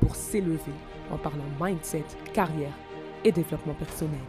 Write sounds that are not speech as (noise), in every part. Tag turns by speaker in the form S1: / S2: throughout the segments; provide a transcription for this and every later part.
S1: pour s'élever en parlant mindset, carrière et développement personnel.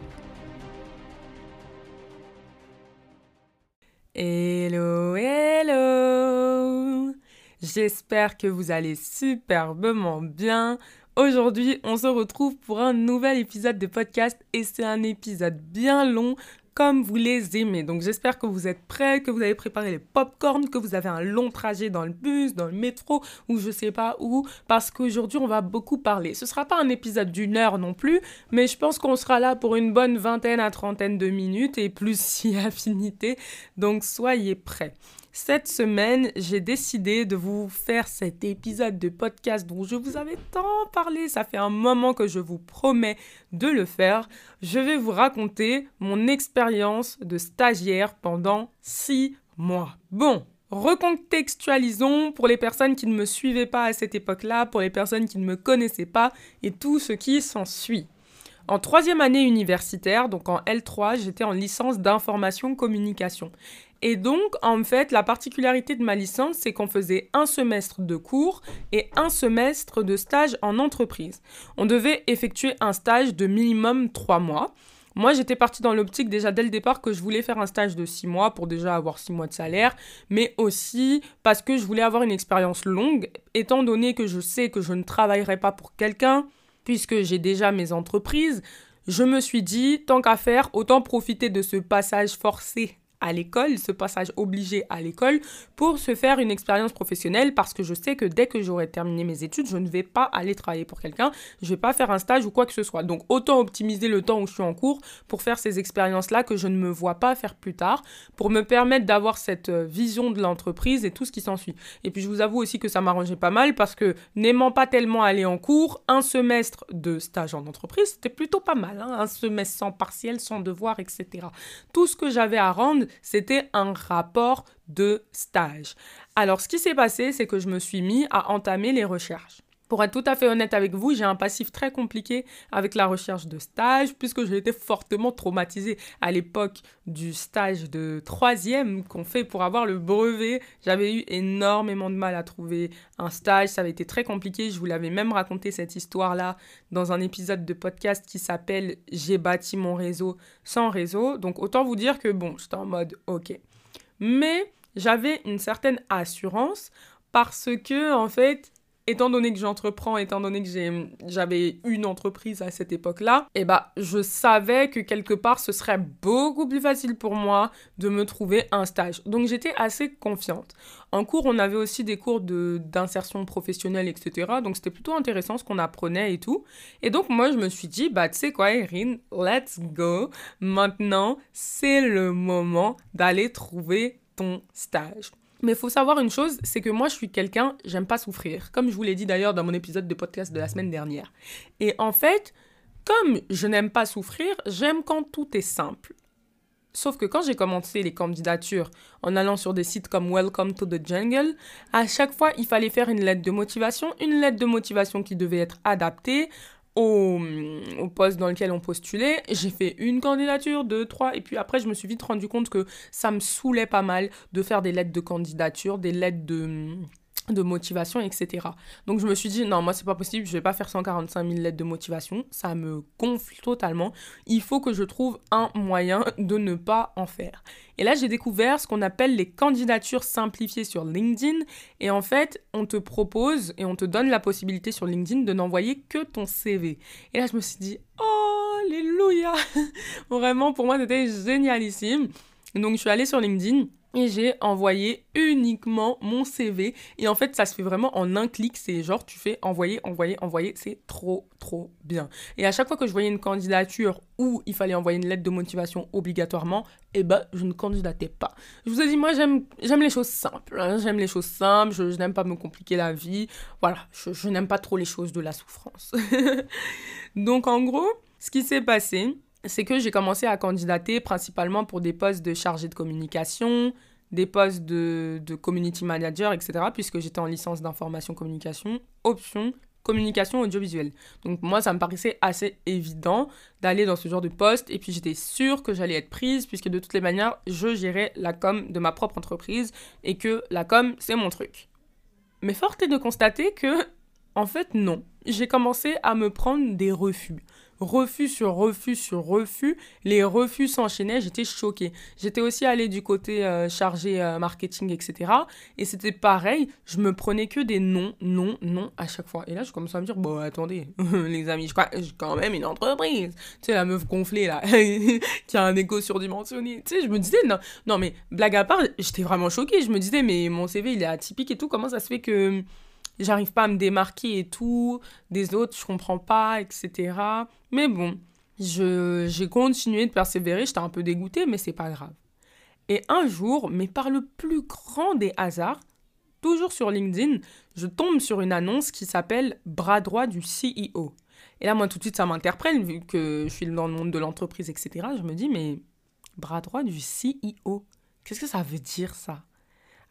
S1: Hello, hello J'espère que vous allez superbement bien. Aujourd'hui, on se retrouve pour un nouvel épisode de podcast et c'est un épisode bien long comme vous les aimez. Donc j'espère que vous êtes prêts, que vous avez préparé les pop-corn, que vous avez un long trajet dans le bus, dans le métro ou je sais pas où, parce qu'aujourd'hui on va beaucoup parler. Ce sera pas un épisode d'une heure non plus, mais je pense qu'on sera là pour une bonne vingtaine à trentaine de minutes et plus si (laughs) affinité. Donc soyez prêts. Cette semaine, j'ai décidé de vous faire cet épisode de podcast dont je vous avais tant parlé. Ça fait un moment que je vous promets de le faire. Je vais vous raconter mon expérience de stagiaire pendant six mois. Bon, Recontextualisons pour les personnes qui ne me suivaient pas à cette époque-là, pour les personnes qui ne me connaissaient pas et tout ce qui s'ensuit. En troisième année universitaire, donc en L3, j'étais en licence d'information communication. Et donc, en fait, la particularité de ma licence, c'est qu'on faisait un semestre de cours et un semestre de stage en entreprise. On devait effectuer un stage de minimum trois mois. Moi, j'étais partie dans l'optique déjà dès le départ que je voulais faire un stage de six mois pour déjà avoir six mois de salaire, mais aussi parce que je voulais avoir une expérience longue, étant donné que je sais que je ne travaillerai pas pour quelqu'un, puisque j'ai déjà mes entreprises. Je me suis dit, tant qu'à faire, autant profiter de ce passage forcé à l'école, ce passage obligé à l'école pour se faire une expérience professionnelle parce que je sais que dès que j'aurai terminé mes études, je ne vais pas aller travailler pour quelqu'un, je ne vais pas faire un stage ou quoi que ce soit. Donc autant optimiser le temps où je suis en cours pour faire ces expériences-là que je ne me vois pas faire plus tard pour me permettre d'avoir cette euh, vision de l'entreprise et tout ce qui s'ensuit. Et puis je vous avoue aussi que ça m'arrangeait pas mal parce que n'aimant pas tellement aller en cours, un semestre de stage en entreprise, c'était plutôt pas mal. Hein. un semestre sans partiel, sans devoir, etc. Tout ce que j'avais à rendre, c'était un rapport de stage. Alors, ce qui s'est passé, c'est que je me suis mis à entamer les recherches. Pour être tout à fait honnête avec vous, j'ai un passif très compliqué avec la recherche de stage, puisque j'ai été fortement traumatisée à l'époque du stage de troisième qu'on fait pour avoir le brevet. J'avais eu énormément de mal à trouver un stage, ça avait été très compliqué. Je vous l'avais même raconté cette histoire-là dans un épisode de podcast qui s'appelle J'ai bâti mon réseau sans réseau. Donc autant vous dire que bon, j'étais en mode ok. Mais j'avais une certaine assurance parce que en fait étant donné que j'entreprends, étant donné que j'avais une entreprise à cette époque-là, eh bah, je savais que quelque part, ce serait beaucoup plus facile pour moi de me trouver un stage. Donc, j'étais assez confiante. En cours, on avait aussi des cours d'insertion professionnelle, etc. Donc, c'était plutôt intéressant ce qu'on apprenait et tout. Et donc, moi, je me suis dit, bah, tu sais quoi, Erin, let's go. Maintenant, c'est le moment d'aller trouver ton stage. Mais il faut savoir une chose, c'est que moi je suis quelqu'un, j'aime pas souffrir, comme je vous l'ai dit d'ailleurs dans mon épisode de podcast de la semaine dernière. Et en fait, comme je n'aime pas souffrir, j'aime quand tout est simple. Sauf que quand j'ai commencé les candidatures en allant sur des sites comme Welcome to the Jungle, à chaque fois il fallait faire une lettre de motivation, une lettre de motivation qui devait être adaptée au, au, poste dans lequel on postulait. J'ai fait une candidature, deux, trois, et puis après, je me suis vite rendu compte que ça me saoulait pas mal de faire des lettres de candidature, des lettres de de motivation, etc. Donc je me suis dit, non, moi c'est pas possible, je vais pas faire 145 000 lettres de motivation, ça me gonfle totalement, il faut que je trouve un moyen de ne pas en faire. Et là j'ai découvert ce qu'on appelle les candidatures simplifiées sur LinkedIn, et en fait on te propose et on te donne la possibilité sur LinkedIn de n'envoyer que ton CV. Et là je me suis dit, oh, alléluia (laughs) Vraiment pour moi c'était génialissime. Donc je suis allée sur LinkedIn, et j'ai envoyé uniquement mon CV. Et en fait, ça se fait vraiment en un clic. C'est genre, tu fais envoyer, envoyer, envoyer. C'est trop, trop bien. Et à chaque fois que je voyais une candidature où il fallait envoyer une lettre de motivation obligatoirement, eh ben, je ne candidatais pas. Je vous ai dit, moi, j'aime, les choses simples. Hein. J'aime les choses simples. Je, n'aime pas me compliquer la vie. Voilà, je n'aime pas trop les choses de la souffrance. (laughs) Donc, en gros, ce qui s'est passé, c'est que j'ai commencé à candidater principalement pour des postes de chargé de communication, des postes de, community manager, etc., puisque j'étais en licence d'information communication, option communication audiovisuelle. Donc moi, ça me paraissait assez évident d'aller dans ce genre de poste, et puis j'étais sûre que j'allais être prise, puisque de toutes les manières, je gérais la com de ma propre entreprise, et que la com, c'est mon truc. Mais fort est de constater que, en fait, non. J'ai commencé à me prendre des refus refus sur refus sur refus. Les refus s'enchaînaient, j'étais choquée. J'étais aussi allée du côté euh, chargé euh, marketing, etc. Et c'était pareil, je me prenais que des non, non, non à chaque fois. Et là, je commençais à me dire, bon, attendez, (laughs) les amis, je crois quand même une entreprise. Tu sais, la meuf gonflée, là, (laughs) qui a un égo surdimensionné. Tu sais, je me disais, non, non, mais blague à part, j'étais vraiment choquée. Je me disais, mais mon CV, il est atypique et tout. Comment ça se fait que j'arrive pas à me démarquer et tout, des autres, je comprends pas, etc. Mais bon, j'ai continué de persévérer, j'étais un peu dégoûtée, mais c'est pas grave. Et un jour, mais par le plus grand des hasards, toujours sur LinkedIn, je tombe sur une annonce qui s'appelle Bras droit du CEO. Et là, moi, tout de suite, ça m'interpelle, vu que je suis dans le monde de l'entreprise, etc. Je me dis, mais bras droit du CEO, qu'est-ce que ça veut dire, ça?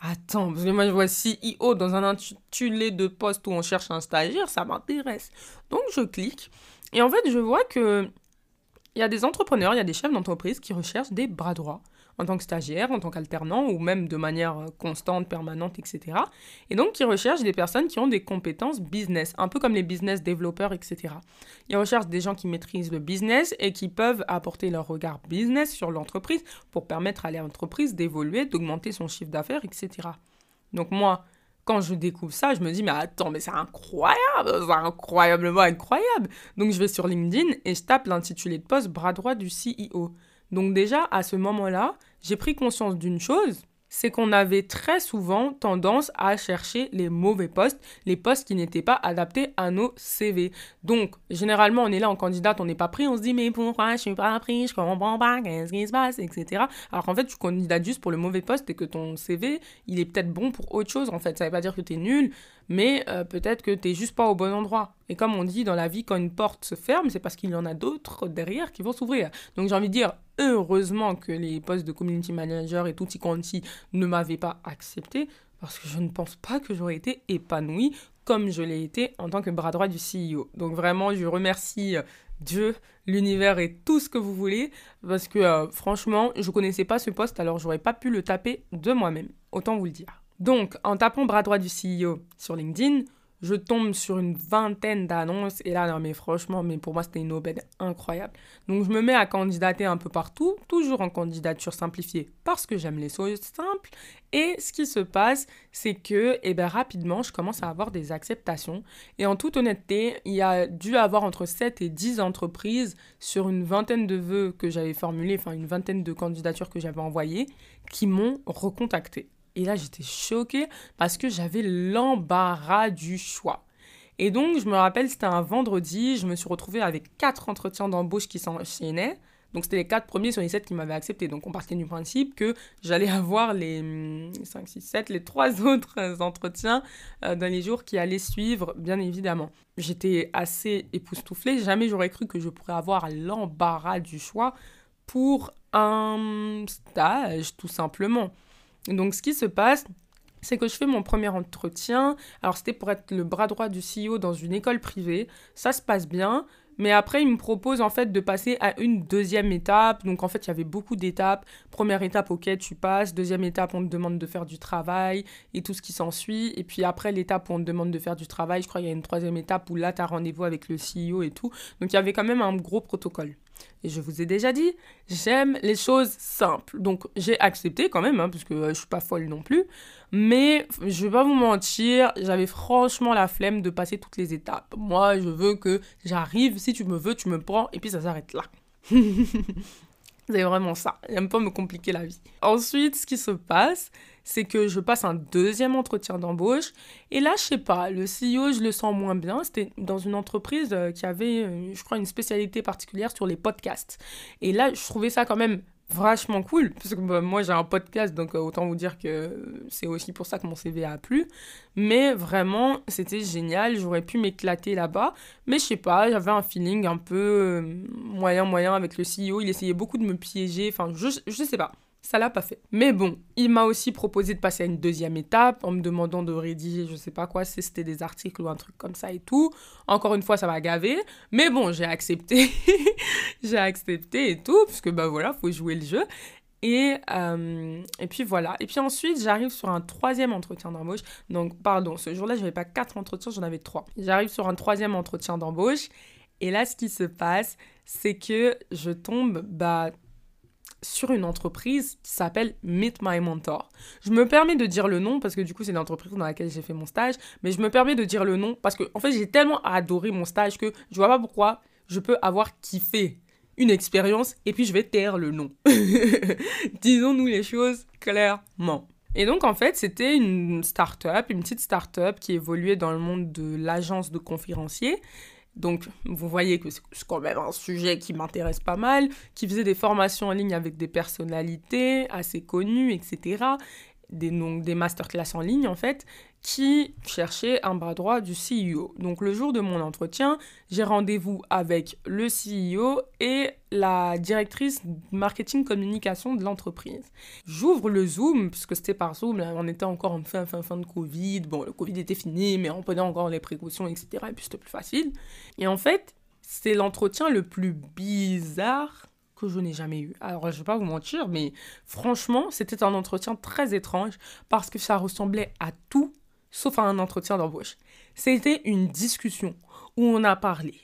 S1: Attends, parce que moi je vois CEO dans un intitulé de poste où on cherche un stagiaire, ça m'intéresse. Donc je clique et en fait je vois que il y a des entrepreneurs, il y a des chefs d'entreprise qui recherchent des bras droits en tant que stagiaire, en tant qu'alternant ou même de manière euh, constante, permanente, etc. Et donc, ils recherchent des personnes qui ont des compétences business, un peu comme les business développeurs, etc. Ils recherchent des gens qui maîtrisent le business et qui peuvent apporter leur regard business sur l'entreprise pour permettre à l'entreprise d'évoluer, d'augmenter son chiffre d'affaires, etc. Donc moi, quand je découvre ça, je me dis, mais attends, mais c'est incroyable, c'est incroyablement incroyable. Donc je vais sur LinkedIn et je tape l'intitulé de poste bras droit du CEO. Donc déjà, à ce moment-là, j'ai pris conscience d'une chose, c'est qu'on avait très souvent tendance à chercher les mauvais postes, les postes qui n'étaient pas adaptés à nos CV. Donc, généralement, on est là en candidate, on n'est pas pris, on se dit, mais pourquoi je suis pas pris, je comprends pas, qu'est-ce qui se passe, etc. Alors qu'en fait, tu candidates juste pour le mauvais poste et que ton CV, il est peut-être bon pour autre chose, en fait. Ça veut pas dire que tu es nul, mais euh, peut-être que tu n'es juste pas au bon endroit. Et comme on dit dans la vie, quand une porte se ferme, c'est parce qu'il y en a d'autres derrière qui vont s'ouvrir. Donc j'ai envie de dire, heureusement que les postes de community manager et tout quanti ne m'avaient pas accepté, parce que je ne pense pas que j'aurais été épanouie comme je l'ai été en tant que bras droit du CEO. Donc vraiment, je remercie euh, Dieu, l'univers et tout ce que vous voulez, parce que euh, franchement, je connaissais pas ce poste, alors j'aurais pas pu le taper de moi-même. Autant vous le dire. Donc, en tapant bras droit du CEO sur LinkedIn, je tombe sur une vingtaine d'annonces et là, non mais franchement, mais pour moi c'était une aubaine incroyable. Donc je me mets à candidater un peu partout, toujours en candidature simplifiée parce que j'aime les choses simples. Et ce qui se passe, c'est que eh ben, rapidement, je commence à avoir des acceptations. Et en toute honnêteté, il y a dû avoir entre 7 et 10 entreprises sur une vingtaine de vœux que j'avais formulés, enfin une vingtaine de candidatures que j'avais envoyées, qui m'ont recontacté. Et là, j'étais choquée parce que j'avais l'embarras du choix. Et donc, je me rappelle, c'était un vendredi, je me suis retrouvée avec quatre entretiens d'embauche qui s'enchaînaient. Donc, c'était les quatre premiers sur les sept qui m'avaient accepté. Donc, on partait du principe que j'allais avoir les 5, 6, 7, les trois (laughs) autres entretiens euh, dans les jours qui allaient suivre, bien évidemment. J'étais assez époustouflée. Jamais j'aurais cru que je pourrais avoir l'embarras du choix pour un stage, tout simplement. Donc ce qui se passe, c'est que je fais mon premier entretien. Alors c'était pour être le bras droit du CEO dans une école privée. Ça se passe bien. Mais après, il me propose en fait de passer à une deuxième étape. Donc en fait, il y avait beaucoup d'étapes. Première étape, ok, tu passes. Deuxième étape, on te demande de faire du travail et tout ce qui s'ensuit. Et puis après l'étape où on te demande de faire du travail, je crois qu'il y a une troisième étape où là, tu as rendez-vous avec le CEO et tout. Donc il y avait quand même un gros protocole. Et je vous ai déjà dit, j'aime les choses simples. Donc j'ai accepté quand même, hein, parce que euh, je suis pas folle non plus. Mais je vais pas vous mentir, j'avais franchement la flemme de passer toutes les étapes. Moi, je veux que j'arrive, si tu me veux, tu me prends, et puis ça s'arrête là. (laughs) C'est vraiment ça. J'aime pas me compliquer la vie. Ensuite, ce qui se passe, c'est que je passe un deuxième entretien d'embauche. Et là, je sais pas, le CEO, je le sens moins bien. C'était dans une entreprise euh, qui avait, euh, je crois, une spécialité particulière sur les podcasts. Et là, je trouvais ça quand même vachement cool (laughs) parce que bah, moi j'ai un podcast donc euh, autant vous dire que c'est aussi pour ça que mon CV a plu mais vraiment c'était génial j'aurais pu m'éclater là-bas mais je sais pas j'avais un feeling un peu moyen moyen avec le CEO il essayait beaucoup de me piéger enfin je, je sais pas ça l'a pas fait. Mais bon, il m'a aussi proposé de passer à une deuxième étape en me demandant de rédiger, je sais pas quoi, si c'était des articles ou un truc comme ça et tout. Encore une fois, ça m'a gavé. Mais bon, j'ai accepté. (laughs) j'ai accepté et tout, puisque bah voilà, faut jouer le jeu. Et, euh, et puis voilà. Et puis ensuite, j'arrive sur un troisième entretien d'embauche. Donc, pardon, ce jour-là, je n'avais pas quatre entretiens, j'en avais trois. J'arrive sur un troisième entretien d'embauche. Et là, ce qui se passe, c'est que je tombe bah, sur une entreprise qui s'appelle Meet My Mentor. Je me permets de dire le nom parce que du coup c'est l'entreprise dans laquelle j'ai fait mon stage, mais je me permets de dire le nom parce que en fait j'ai tellement adoré mon stage que je vois pas pourquoi je peux avoir kiffé une expérience et puis je vais taire le nom. (laughs) Disons-nous les choses clairement. Et donc, en fait, c'était une start-up, une petite start-up qui évoluait dans le monde de l'agence de conférenciers donc, vous voyez que c'est quand même un sujet qui m'intéresse pas mal, qui faisait des formations en ligne avec des personnalités assez connues, etc. Des, donc, des masterclass en ligne, en fait qui cherchait un bras droit du CEO. Donc le jour de mon entretien, j'ai rendez-vous avec le CEO et la directrice marketing communication de l'entreprise. J'ouvre le Zoom, puisque c'était par Zoom, on était encore en fin, fin, fin de Covid. Bon, le Covid était fini, mais on prenait encore les précautions, etc. Et puis c'était plus facile. Et en fait, c'est l'entretien le plus bizarre que je n'ai jamais eu. Alors, je ne vais pas vous mentir, mais franchement, c'était un entretien très étrange parce que ça ressemblait à tout sauf à un entretien d'embauche. C'était une discussion où on a parlé,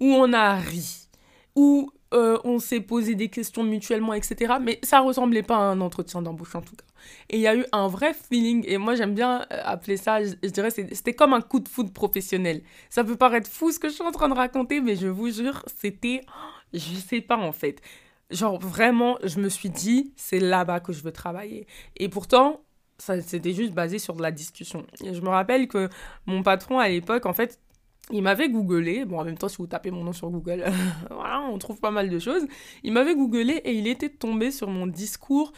S1: où on a ri, où euh, on s'est posé des questions mutuellement, etc. Mais ça ressemblait pas à un entretien d'embauche en tout cas. Et il y a eu un vrai feeling, et moi j'aime bien euh, appeler ça, je, dirais, c'était comme un coup de foudre professionnel. Ça peut paraître fou ce que je suis en train de raconter, mais je vous jure, c'était, je sais pas en fait. Genre vraiment, je me suis dit, c'est là-bas que je veux travailler. Et pourtant, c'était juste basé sur de la discussion. Je me rappelle que mon patron à l'époque, en fait, il m'avait googlé, bon en même temps si vous tapez mon nom sur Google, (laughs) voilà, on trouve pas mal de choses. Il m'avait googlé et il était tombé sur mon discours,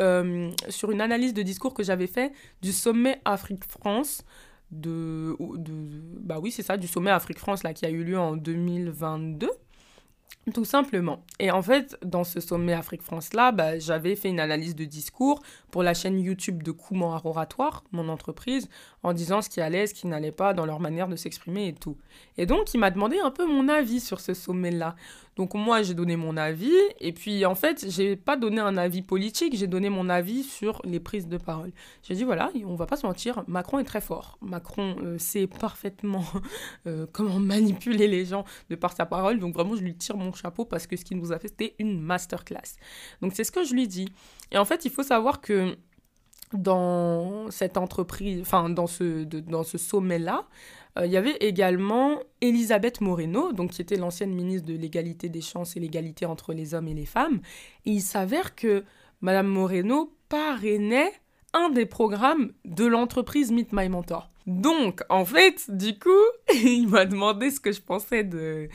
S1: euh, sur une analyse de discours que j'avais fait du sommet Afrique-France. De, de, bah oui c'est ça du sommet Afrique France là qui a eu lieu en 2022 tout simplement. Et en fait, dans ce sommet Afrique-France-là, bah, j'avais fait une analyse de discours pour la chaîne YouTube de Kouman Oratoire, mon entreprise, en disant ce qui allait, ce qui n'allait pas dans leur manière de s'exprimer et tout. Et donc, il m'a demandé un peu mon avis sur ce sommet-là. Donc moi, j'ai donné mon avis, et puis en fait, j'ai pas donné un avis politique, j'ai donné mon avis sur les prises de parole. J'ai dit, voilà, on va pas se mentir, Macron est très fort. Macron euh, sait parfaitement (laughs) euh, comment manipuler les gens de par sa parole, donc vraiment, je lui tire mon chapeau parce que ce qu'il nous a fait, c'était une masterclass. Donc c'est ce que je lui dis. Et en fait, il faut savoir que dans cette entreprise, enfin dans ce, dans ce sommet-là, il y avait également Elisabeth Moreno, donc qui était l'ancienne ministre de l'égalité des chances et l'égalité entre les hommes et les femmes. Et il s'avère que Madame Moreno parrainait un des programmes de l'entreprise Meet My Mentor. Donc, en fait, du coup, (laughs) il m'a demandé ce que je pensais de,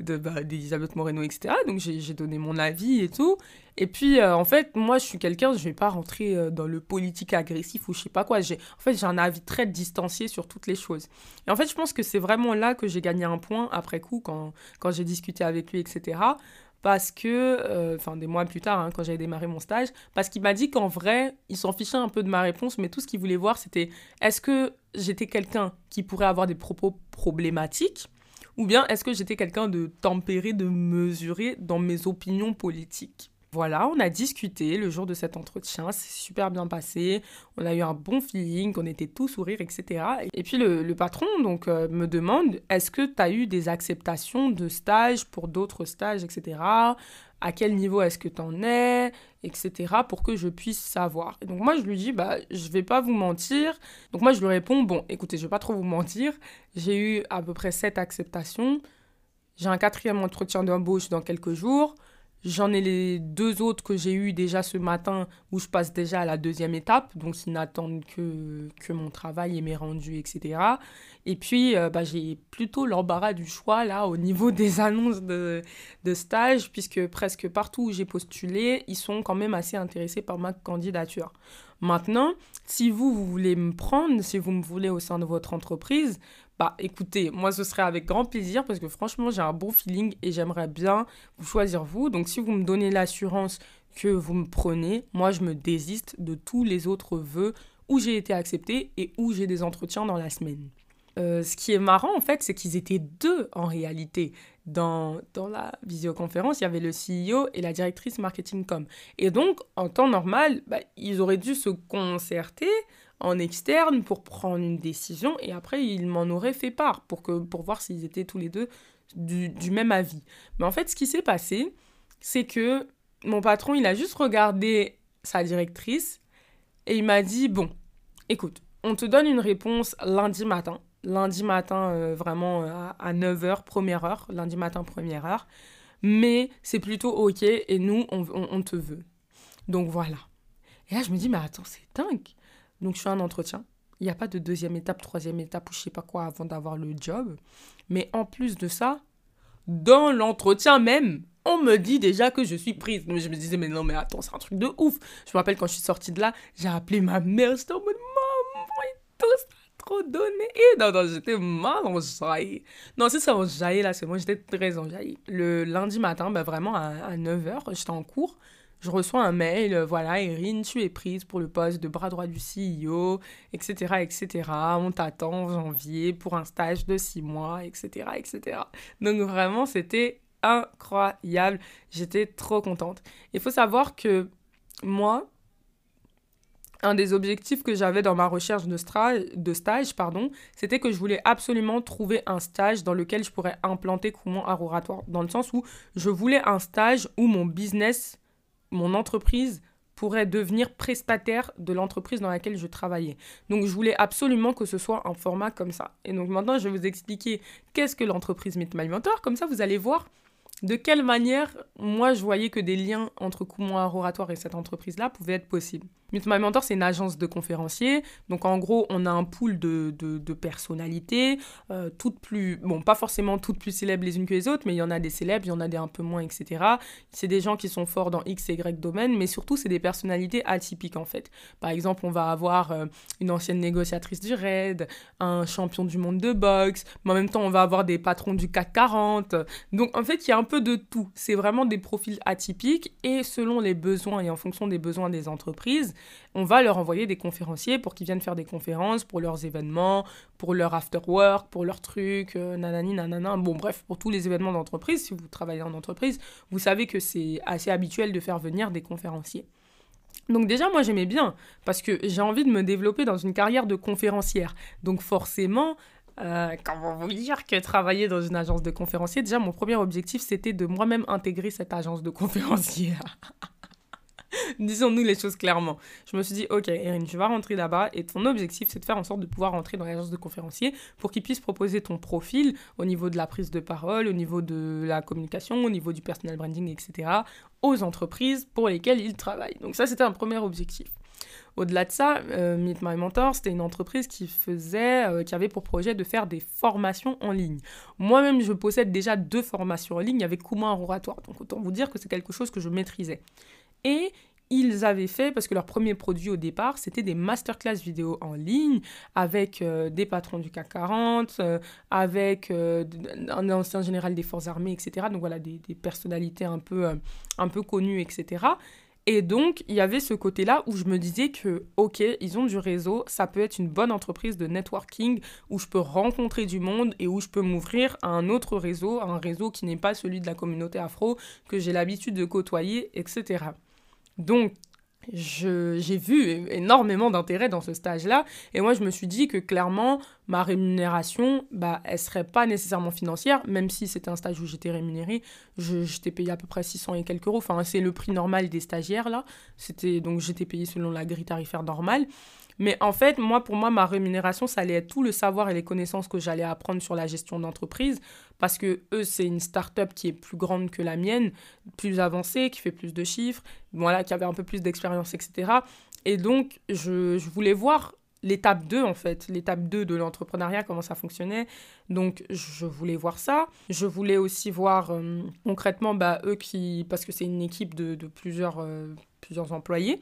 S1: de bah, d'Elisabeth Moreno, etc. Donc, j'ai, donné mon avis et tout. Et puis, euh, en fait, moi, je suis quelqu'un, je vais pas rentrer euh, dans le politique agressif ou je sais pas quoi. En fait, j'ai un avis très distancié sur toutes les choses. Et en fait, je pense que c'est vraiment là que j'ai gagné un point après coup, quand, quand j'ai discuté avec lui, etc parce que, euh, enfin des mois plus tard, hein, quand j'avais démarré mon stage, parce qu'il m'a dit qu'en vrai, il s'en fichait un peu de ma réponse, mais tout ce qu'il voulait voir, c'était est-ce que j'étais quelqu'un qui pourrait avoir des propos problématiques, ou bien est-ce que j'étais quelqu'un de tempéré, de mesuré dans mes opinions politiques? Voilà, on a discuté le jour de cet entretien, c'est super bien passé, on a eu un bon feeling, on était tous sourires, etc. Et puis le, patron donc euh, me demande, est-ce que tu as eu des acceptations de stages pour d'autres stages, etc. À quel niveau est-ce que tu en es, etc. pour que je puisse savoir. Et donc moi je lui dis, bah je vais pas vous mentir. Donc moi je lui réponds, bon écoutez, je vais pas trop vous mentir, j'ai eu à peu près sept acceptations, j'ai un quatrième entretien d'embauche dans quelques jours J'en ai les deux autres que j'ai eu déjà ce matin où je passe déjà à la deuxième étape, donc ils n'attendent que, que mon travail et mes rendus, etc. Et puis, euh, bah, j'ai plutôt l'embarras du choix là au niveau (laughs) des annonces de, de stage, puisque presque partout où j'ai postulé, ils sont quand même assez intéressés par ma candidature. Maintenant, si vous, vous voulez me prendre, si vous me voulez au sein de votre entreprise, bah écoutez, moi ce serait avec grand plaisir parce que franchement j'ai un bon feeling et j'aimerais bien vous choisir vous. Donc si vous me donnez l'assurance que vous me prenez, moi je me désiste de tous les autres vœux où j'ai été accepté et où j'ai des entretiens dans la semaine. Euh, ce qui est marrant en fait, c'est qu'ils étaient deux en réalité. Dans, dans la visioconférence, il y avait le CEO et la directrice marketing com. Et donc, en temps normal, bah, ils auraient dû se concerter en externe pour prendre une décision et après ils m'en auraient fait part pour, que, pour voir s'ils étaient tous les deux du, du, même avis. Mais en fait, ce qui s'est passé, c'est que mon patron, il a juste regardé sa directrice et il m'a dit, bon, écoute, on te donne une réponse lundi matin. Lundi matin, euh, vraiment euh, à 9h, première heure. Lundi matin, première heure. Mais c'est plutôt OK et nous, on, on, on te veut. Donc voilà. Et là, je me dis, mais attends, c'est dingue. Donc, je fais un entretien. Il n'y a pas de deuxième étape, troisième étape ou je sais pas quoi avant d'avoir le job. Mais en plus de ça, dans l'entretien même, on me dit déjà que je suis prise. Mais je me disais, mais non, mais attends, c'est un truc de ouf. Je me rappelle quand je suis sortie de là, j'ai appelé ma mère. J'étais en mode, maman, et tout ça trop donné. Et non, non, j'étais mal enjaillée. Non, c'est ça, enjaillée là, c'est moi, j'étais très enjaillée. Le lundi matin, bah, vraiment à, à 9h, j'étais en cours je reçois un mail, euh, voilà, Erin, tu es prise pour le poste de bras droit du CEO, etc., etc. On t'attend en janvier pour un stage de six mois, etc., etc. Donc vraiment, c'était incroyable. J'étais trop contente. Il faut savoir que moi, un des objectifs que j'avais dans ma recherche de, stage, pardon, c'était que je voulais absolument trouver un stage dans lequel je pourrais implanter Coumont Aroratoire, dans le sens où je voulais un stage où mon business mon entreprise pourrait devenir prestataire de l'entreprise dans laquelle je travaillais. Donc je voulais absolument que ce soit un format comme ça. Et donc maintenant, je vais vous expliquer qu'est-ce que l'entreprise Meet My Mentor. Comme ça, vous allez voir de quelle manière moi je voyais que des liens entre Coumont Oratoire et cette entreprise-là pouvaient être possibles. Meet My Mentor, c'est une agence de conférenciers. Donc, en gros, on a un pool de, de, personnalités, euh, toutes plus, bon, pas forcément toutes plus célèbres les unes que les autres, mais il y en a des célèbres, il y en a des un peu moins, etc. C'est des gens qui sont forts dans X et Y domaines, mais surtout, c'est des personnalités atypiques, en fait. Par exemple, on va avoir euh, une ancienne négociatrice du RAID, un champion du monde de boxe, mais en même temps, on va avoir des patrons du CAC 40. Donc, en fait, il y a un peu de tout. C'est vraiment des profils atypiques et selon les besoins et en fonction des besoins des entreprises, on va leur envoyer des conférenciers pour qu'ils viennent faire des conférences pour leurs événements, pour leur after work, pour leurs trucs, euh, nanani, nanana. Bon, bref, pour tous les événements d'entreprise, si vous travaillez en entreprise, vous savez que c'est assez habituel de faire venir des conférenciers. Donc déjà, moi j'aimais bien, parce que j'ai envie de me développer dans une carrière de conférencière. Donc forcément, euh, comment vous dire que travailler dans une agence de conférenciers, déjà mon premier objectif c'était de moi-même intégrer cette agence de conférenciers. (laughs) (laughs) Disons-nous les choses clairement. Je me suis dit, ok, Erin, tu vas rentrer là-bas et ton objectif, c'est de faire en sorte de pouvoir rentrer dans l'agence de conférencier pour qu'ils puissent proposer ton profil au niveau de la prise de parole, au niveau de la communication, au niveau du personal branding, etc., aux entreprises pour lesquelles ils travaillent. Donc ça, c'était un premier objectif. Au-delà de ça, euh, Meet My Mentor, c'était une entreprise qui faisait, euh, qui avait pour projet de faire des formations en ligne. Moi-même, je possède déjà deux formations en ligne avec Comment oratoire. Donc autant vous dire que c'est quelque chose que je maîtrisais. Et ils avaient fait, parce que leur premier produit au départ, c'était des masterclass vidéo en ligne avec euh, des patrons du CAC 40, euh, avec euh, un ancien général des forces armées, etc. Donc voilà, des, personnalités un peu, un peu connues, etc. Et donc, il y avait ce côté-là où je me disais que, ok, ils ont du réseau, ça peut être une bonne entreprise de networking où je peux rencontrer du monde et où je peux m'ouvrir à un autre réseau, un réseau qui n'est pas celui de la communauté afro, que j'ai l'habitude de côtoyer, etc. Donc, j'ai vu énormément d'intérêt dans ce stage-là. Et moi, je me suis dit que clairement, ma rémunération, bah, elle serait pas nécessairement financière, même si c'était un stage où j'étais rémunérée. J'étais payée à peu près 600 et quelques euros. Enfin, c'est le prix normal des stagiaires, là. C'était, donc, j'étais payée selon la grille tarifaire normale. Mais en fait, moi, pour moi, ma rémunération, ça allait être tout le savoir et les connaissances que j'allais apprendre sur la gestion d'entreprise. Parce que eux, c'est une start-up qui est plus grande que la mienne, plus avancée, qui fait plus de chiffres, voilà, qui avait un peu plus d'expérience, etc. Et donc, je, voulais voir l'étape 2 en fait, l'étape 2 de l'entrepreneuriat, comment ça fonctionnait. Donc je voulais voir ça. Je voulais aussi voir euh, concrètement bah, eux qui, parce que c'est une équipe de, de plusieurs, euh, plusieurs employés,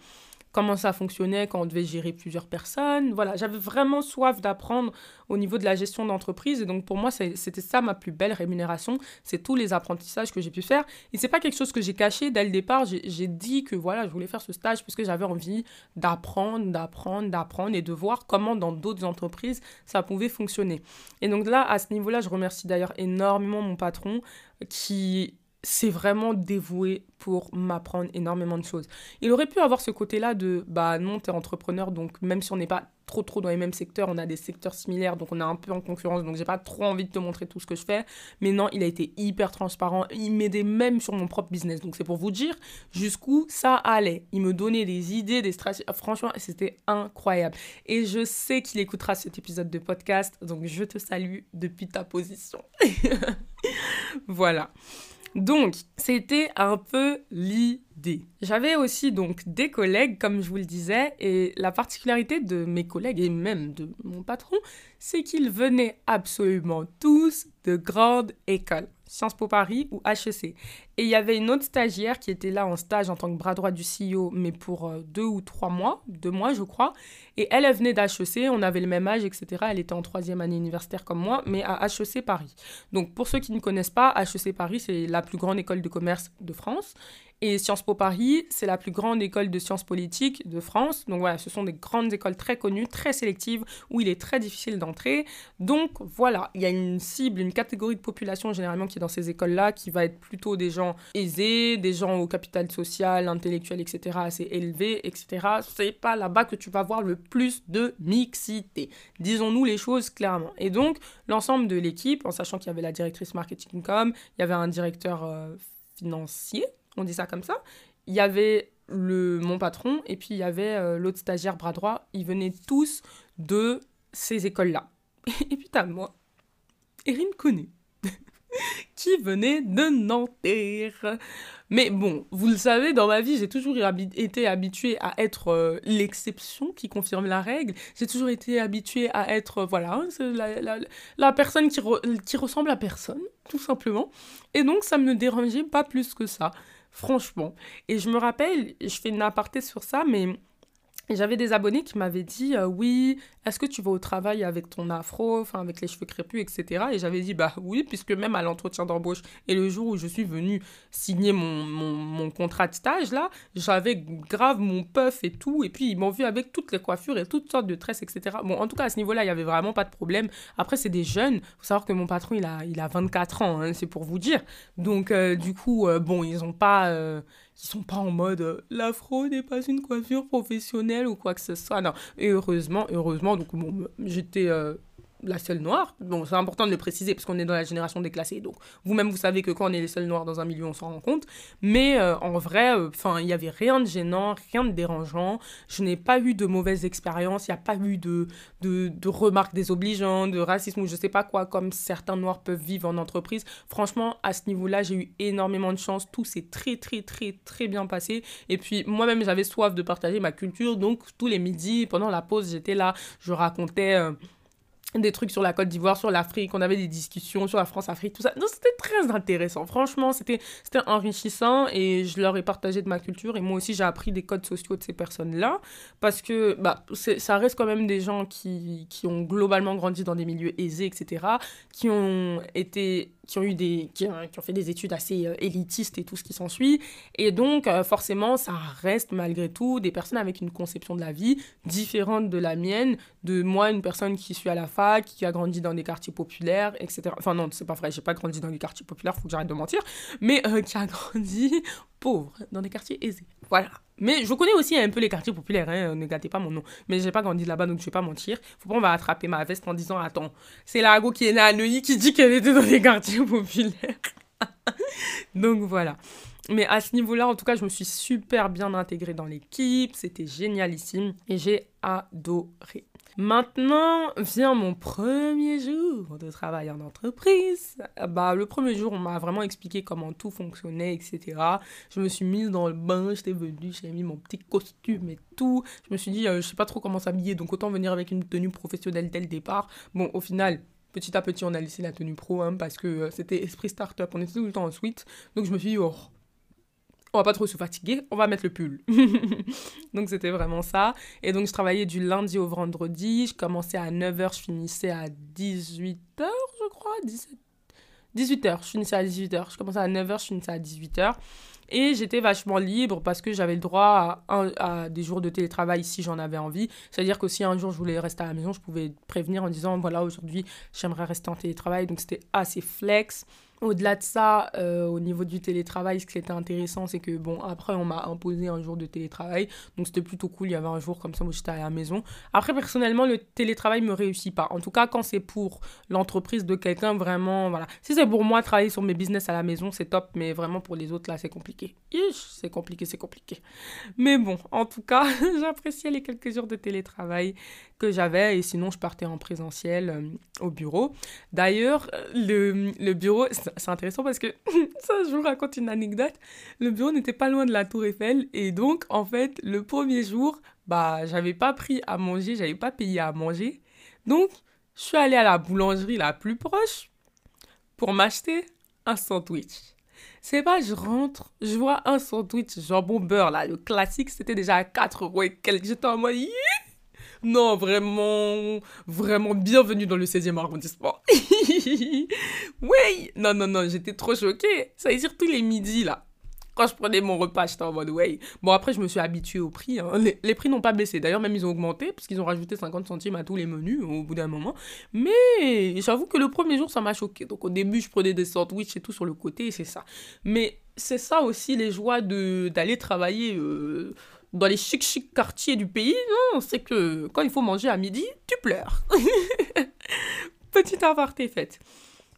S1: comment ça fonctionnait quand on devait gérer plusieurs personnes. Voilà, j'avais vraiment soif d'apprendre au niveau de la gestion d'entreprise. Et donc, pour moi, c'était ça ma plus belle rémunération. C'est tous les apprentissages que j'ai pu faire. Et c'est pas quelque chose que j'ai caché dès le départ. J'ai dit que voilà, je voulais faire ce stage parce que j'avais envie d'apprendre, d'apprendre, d'apprendre et de voir comment dans d'autres entreprises ça pouvait fonctionner. Et donc là, à ce niveau-là, je remercie d'ailleurs énormément mon patron qui c'est vraiment dévoué pour m'apprendre énormément de choses. Il aurait pu avoir ce côté-là de bah non, t'es entrepreneur, donc même si on n'est pas trop trop dans les mêmes secteurs, on a des secteurs similaires, donc on est un peu en concurrence, donc j'ai pas trop envie de te montrer tout ce que je fais. Mais non, il a été hyper transparent, il m'aidait même sur mon propre business. Donc c'est pour vous dire jusqu'où ça allait. Il me donnait des idées, des stratégies. Franchement, c'était incroyable. Et je sais qu'il écoutera cet épisode de podcast, donc je te salue depuis ta position. (laughs) voilà. Donc, c'était un peu l'idée. J'avais aussi donc des collègues, comme je vous le disais, et la particularité de mes collègues et même de mon patron, c'est qu'ils venaient absolument tous de grandes écoles. Sciences Po Paris ou HEC. Et il y avait une autre stagiaire qui était là en stage en tant que bras droit du CEO, mais pour euh, deux ou trois mois, deux mois je crois. Et elle, elle venait d'HEC, on avait le même âge, etc. Elle était en troisième année universitaire comme moi, mais à HEC Paris. Donc pour ceux qui ne connaissent pas, HEC Paris, c'est la plus grande école de commerce de France. Et Sciences Po Paris, c'est la plus grande école de sciences politiques de France. Donc voilà, ce sont des grandes écoles très connues, très sélectives, où il est très difficile d'entrer. Donc voilà, il y a une cible, une catégorie de population généralement qui est dans ces écoles-là, qui va être plutôt des gens aisés, des gens au capital social, intellectuel, etc., assez élevé, etc. C'est pas là-bas que tu vas voir le plus de mixité. Disons-nous les choses clairement. Et donc, l'ensemble de l'équipe, en sachant qu'il y avait la directrice marketing com, il y avait un directeur euh, financier, on dit ça comme ça. Il y avait le, mon patron et puis il y avait euh, l'autre stagiaire bras droit. Ils venaient tous de ces écoles-là. Et puis t'as moi, Erin connaît, (laughs) qui venait de Nanterre. Mais bon, vous le savez, dans ma vie, j'ai toujours été habituée à être euh, l'exception qui confirme la règle. J'ai toujours été habituée à être, euh, voilà, la, la, personne qui, qui ressemble à personne, tout simplement. Et donc, ça me dérangeait pas plus que ça. Franchement. Et je me rappelle, je fais une aparté sur ça, mais j'avais des abonnés qui m'avaient dit euh, oui, est-ce que tu vas au travail avec ton afro, avec les cheveux crépus, etc. Et j'avais dit bah oui, puisque même à l'entretien d'embauche et le jour où je suis venue signer mon, mon, contrat de stage là, j'avais grave mon puff et tout, et puis ils m'ont vu avec toutes les coiffures et toutes sortes de tresses, etc. Bon, en tout cas à ce niveau-là, il y avait vraiment pas de problème. Après, c'est des jeunes, faut savoir que mon patron il a, il a 24 ans, hein, c'est pour vous dire. Donc euh, du coup, euh, bon, ils ont pas qui sont pas en mode euh, l'afro n'est pas une coiffure professionnelle ou quoi que ce soit. Non, et heureusement, heureusement, donc bon, j'étais euh, la seule noire. Bon, c'est important de le préciser parce qu'on est dans la génération déclassée. Donc, vous-même, vous savez que quand on est les seuls noirs dans un milieu, on s'en rend compte. Mais euh, en vrai, euh, enfin, il n'y avait rien de gênant, rien de dérangeant. Je n'ai pas eu de mauvaises expériences. Il n'y a pas eu de, de, de, remarques désobligeantes, de racisme ou je sais pas quoi, comme certains noirs peuvent vivre en entreprise. Franchement, à ce niveau-là, j'ai eu énormément de chance. Tout s'est très, très, très, très bien passé. Et puis, moi-même, j'avais soif de partager ma culture. Donc, tous les midis, pendant la pause, j'étais là, je racontais. Euh, des trucs sur la Côte d'Ivoire, sur l'Afrique, on avait des discussions sur la France-Afrique, tout ça. Donc c'était très intéressant, franchement, c'était enrichissant et je leur ai partagé de ma culture et moi aussi j'ai appris des codes sociaux de ces personnes-là parce que bah, ça reste quand même des gens qui, qui ont globalement grandi dans des milieux aisés, etc., qui ont été qui ont eu des qui, ont fait des études assez euh, élitistes et tout ce qui s'ensuit. Et donc euh, forcément ça reste malgré tout des personnes avec une conception de la vie différente de la mienne de moi une personne qui suis à la fac qui a grandi dans des quartiers populaires etc enfin non c'est pas vrai j'ai pas grandi dans des quartiers populaires faut que j'arrête de mentir mais euh, qui a (laughs) grandi pauvre dans des quartiers aisés voilà mais je connais aussi un peu les quartiers populaires, hein, ne gâtez pas mon nom. Mais j'ai pas grandi là-bas, donc je vais pas mentir. Faut pas on va attraper ma veste en disant Attends, c'est Lago qui est née à Neuilly qui dit qu'elle était dans les quartiers populaires. (laughs) donc voilà. mais à ce niveau-là, en tout cas, je me suis super bien intégrée dans l'équipe. C'était génialissime et j'ai adoré. Maintenant vient mon premier jour de travail en entreprise. Bah, le premier jour, on m'a vraiment expliqué comment tout fonctionnait, etc. Je me suis mise dans le bain, j'étais venue, j'ai mis mon petit costume et tout. Je me suis dit, euh, je sais pas trop comment s'habiller, donc autant venir avec une tenue professionnelle dès le départ. Bon, au final, petit à petit, on a laissé la tenue pro, hein, parce que euh, c'était esprit startup, on était tout le temps en suite. Donc je me suis dit, oh, on va pas trop se fatiguer, on va mettre le pull. (laughs) donc c'était vraiment ça. Et donc je travaillais du lundi au vendredi, je commençais à 9h, je finissais à 18h, je crois, 17... 18h, je finissais à 18h. Je commençais à 9h, je finissais à 18h. Et j'étais vachement libre parce que j'avais le droit à, à, des jours de télétravail si j'en avais envie. C'est-à-dire que si un jour je voulais rester à la maison, je pouvais prévenir en disant voilà, aujourd'hui j'aimerais rester en télétravail. Donc c'était assez flex. Au-delà de ça, euh, au niveau du télétravail, ce qui était intéressant, c'est que, bon, après, on m'a imposé un jour de télétravail. Donc, c'était plutôt cool. Il y avait un jour comme ça où j'étais à la maison. Après, personnellement, le télétravail me réussit pas. En tout cas, quand c'est pour l'entreprise de quelqu'un, vraiment, voilà. Si c'est pour moi, travailler sur mes business à la maison, c'est top. Mais vraiment, pour les autres, là, c'est compliqué. C'est compliqué, c'est compliqué. Mais bon, en tout cas, (laughs) j'appréciais les quelques jours de télétravail que j'avais et sinon je partais en présentiel euh, au bureau. D'ailleurs, le, le, bureau, c'est intéressant parce que (laughs) ça, je vous raconte une anecdote. Le bureau n'était pas loin de la Tour Eiffel et donc en fait, le premier jour, bah, j'avais pas pris à manger, j'avais pas payé à manger. Donc, je suis allée à la boulangerie la plus proche pour m'acheter un sandwich. C'est pas, je rentre, je vois un sandwich jambon beurre là, le classique, c'était déjà à 4 euros et quelques. J'étais en mode, non, vraiment, vraiment bienvenue dans le 16e arrondissement. (laughs) oui, non, non, non, j'étais trop choquée. Ça veut dire tous les midis, là. Quand je prenais mon repas, j'étais en mode, ouais. Bon, après, je me suis habituée au prix. Hein. Les, prix n'ont pas baissé. D'ailleurs, même ils ont augmenté, parce qu'ils ont rajouté 50 centimes à tous les menus au bout d'un moment. Mais j'avoue que le premier jour, ça m'a choqué. Donc, au début, je prenais des sandwichs et tout sur le côté, c'est ça. Mais c'est ça aussi les joies d'aller travailler. Euh, dans les chic chic quartiers du pays, non, c'est que quand il faut manger à midi, tu pleures. (laughs) Petite aparté faite.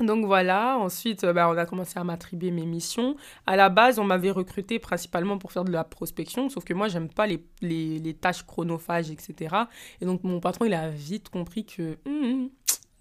S1: Donc voilà, ensuite bah, on a commencé à m'attribuer mes missions. À la base, on m'avait recruté principalement pour faire de la prospection, sauf que moi j'aime pas les, les, tâches chronophages, etc. Et donc mon patron il a vite compris que hum,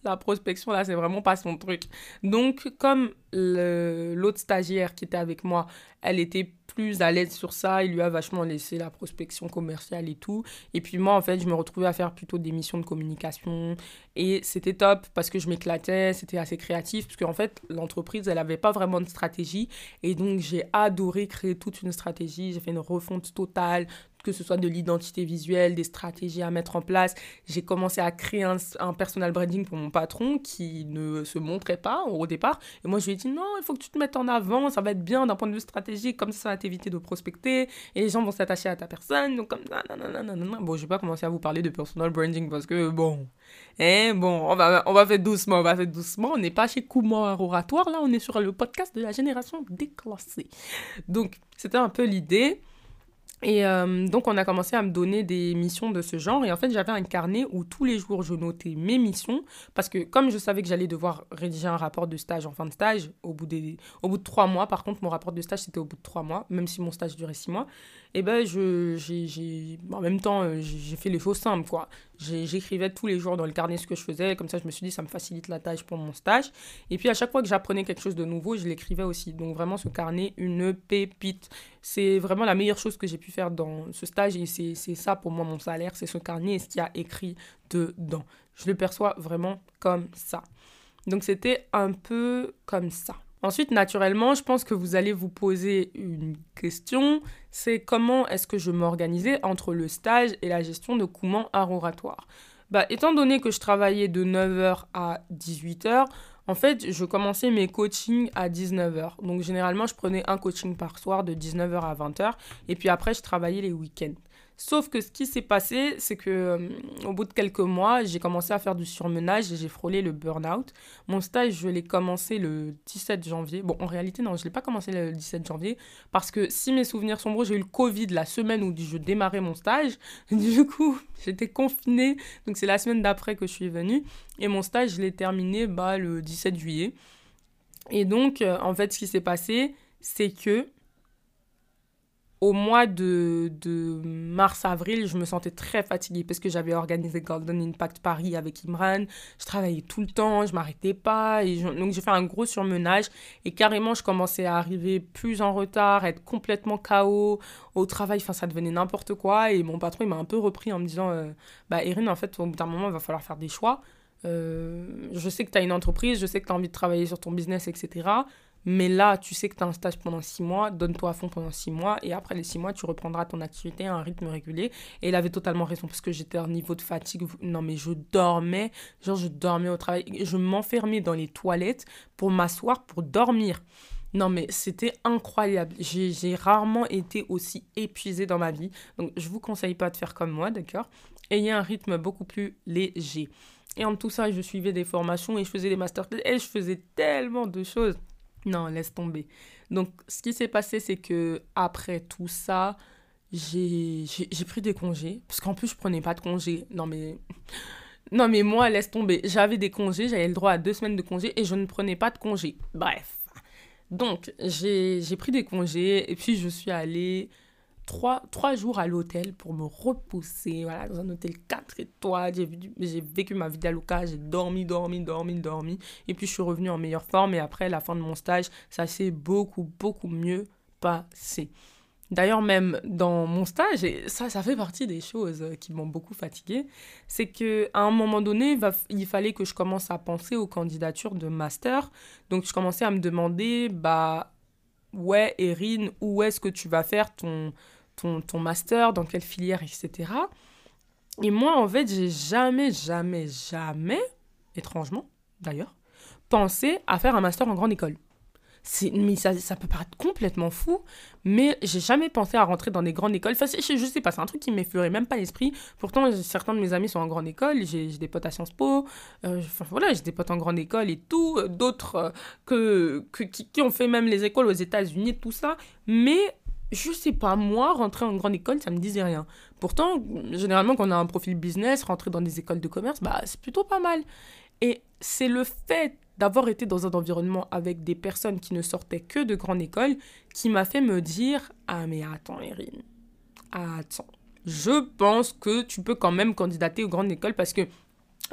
S1: la prospection là c'est vraiment pas son truc. Donc comme l'autre stagiaire qui était avec moi, elle était plus à l'aise sur ça, il lui a vachement laissé la prospection commerciale et tout. Et puis moi, en fait, je me retrouvais à faire plutôt des missions de communication. Et c'était top parce que je m'éclatais, c'était assez créatif, parce qu'en fait, l'entreprise, elle n'avait pas vraiment de stratégie. Et donc, j'ai adoré créer toute une stratégie. J'ai fait une refonte totale que ce soit de l'identité visuelle, des stratégies à mettre en place. J'ai commencé à créer un, personal branding pour mon patron qui ne se montrait pas au départ. Et moi, je lui ai dit non, il faut que tu te mettes en avant, ça va être bien d'un point de vue stratégique, comme ça, ça va t'éviter de prospecter et les gens vont s'attacher à ta personne. Donc, comme ça, Bon, je vais pas commencer à vous parler de personal branding parce que bon, hein, bon, on va, on va faire doucement, on va faire doucement. On n'est pas chez Kumar Oratoire, là, on est sur le podcast de la génération déclassée. Donc, c'était un peu l'idée. Et euh, donc, on a commencé à me donner des missions de ce genre. Et en fait, j'avais un carnet où tous les jours, je notais mes missions. Parce que comme je savais que j'allais devoir rédiger un rapport de stage en fin de stage, au bout, des, au bout de trois mois, par contre, mon rapport de stage, c'était au bout de trois mois, même si mon stage durait six mois eh ben je j'ai en même temps euh, j'ai fait les choses simples quoi. J'écrivais tous les jours dans le carnet ce que je faisais comme ça je me suis dit ça me facilite la tâche pour mon stage. Et puis à chaque fois que j'apprenais quelque chose de nouveau je l'écrivais aussi. Donc vraiment ce carnet une pépite. C'est vraiment la meilleure chose que j'ai pu faire dans ce stage et c'est ça pour moi mon salaire. C'est ce carnet et ce qu'il y a écrit dedans. Je le perçois vraiment comme ça. Donc c'était un peu comme ça Ensuite, naturellement, je pense que vous allez vous poser une question, c'est comment est-ce que je m'organisais entre le stage et la gestion de Kouman art oratoire bah, Étant donné que je travaillais de 9h à 18h, en fait, je commençais mes coachings à 19h. Donc, généralement, je prenais un coaching par soir de 19h à 20h. Et puis après, je travaillais les week-ends. Sauf que ce qui s'est passé, c'est que euh, au bout de quelques mois, j'ai commencé à faire du surmenage et j'ai frôlé le burn-out. Mon stage, je l'ai commencé le 17 janvier. Bon, en réalité, non, je ne l'ai pas commencé le 17 janvier parce que si mes souvenirs sont bons, j'ai eu le Covid la semaine où je démarrais mon stage. (laughs) Du coup, j'étais confinée. Donc, c'est la semaine d'après que je suis venue. Et mon stage, je l'ai terminé bah, le 17 juillet. Et donc, euh, en fait, ce qui s'est passé, c'est que au mois de, mars-avril, je me sentais très fatiguée parce que j'avais organisé Golden Impact Paris avec Imran. Je travaillais tout le temps, je m'arrêtais pas. Et donc j'ai fait un gros surmenage et carrément je commençais à arriver plus en retard, être complètement KO au travail. Enfin, ça devenait n'importe quoi. Et mon patron, il m'a un peu repris en me disant euh, Bah, Erin, en fait, au bout d'un moment, il va falloir faire des choix. Euh, je sais que tu as une entreprise, je sais que tu as envie de travailler sur ton business, etc. Mais là, tu sais que tu as un stage pendant six mois, donne-toi à fond pendant six mois, et après les six mois, tu reprendras ton activité à un rythme régulier. Et il avait totalement raison, parce que j'étais à niveau de fatigue. Non, mais je dormais, genre je dormais au travail, je m'enfermais dans les toilettes pour m'asseoir, pour dormir. Non, mais c'était incroyable. J'ai rarement été aussi épuisée dans ma vie. Donc, je vous conseille pas de faire comme moi, d'accord? Ayez un rythme beaucoup plus léger. Et en tout ça, je suivais des formations et je faisais des masterclass et je faisais tellement de choses. Non, laisse tomber. Donc, ce qui s'est passé, c'est que après tout ça, j'ai pris des congés. Parce qu'en plus, je prenais pas de congés. Non, mais. (laughs) Non, mais moi, laisse tomber. J'avais des congés, j'avais le droit à deux semaines de congés et je ne prenais pas de congés. Bref. Donc, j'ai pris des congés et puis je suis allée trois, trois jours à l'hôtel pour me repousser, voilà, dans un hôtel 4 étoiles. J'ai vécu ma vie d'aloca, j'ai dormi, dormi, dormi, dormi. Et puis je suis revenue en meilleure forme. Et après la fin de mon stage, ça s'est beaucoup, beaucoup mieux passé. D'ailleurs, même dans mon stage, et ça, ça fait partie des choses qui m'ont beaucoup fatiguée, c'est qu'à un moment donné, il fallait que je commence à penser aux candidatures de master. Donc, je commençais à me demander, bah, ouais, Erin, où est-ce que tu vas faire ton, ton, ton master, dans quelle filière, etc. Et moi, en fait, j'ai jamais, jamais, jamais, étrangement d'ailleurs, pensé à faire un master en grande école mais ça, ça peut paraître complètement fou, mais j'ai jamais pensé à rentrer dans des grandes écoles. Enfin, je, je sais pas, c'est un truc qui m'effleurait même pas l'esprit. Pourtant, certains de mes amis sont en grande école, j'ai des potes à Sciences Po, euh, voilà, j'ai des potes en grande école et tout, d'autres euh, que, que, qui, qui, ont fait même les écoles aux États-Unis, tout ça, mais je sais pas, moi, rentrer en grande école, ça me disait rien. Pourtant, généralement, quand on a un profil business, rentrer dans des écoles de commerce, bah, c'est plutôt pas mal. Et c'est le fait d'avoir été dans un environnement avec des personnes qui ne sortaient que de grande école qui m'a fait me dire Ah, mais attends, Erin, attends. Je pense que tu peux quand même candidater aux grandes écoles parce que,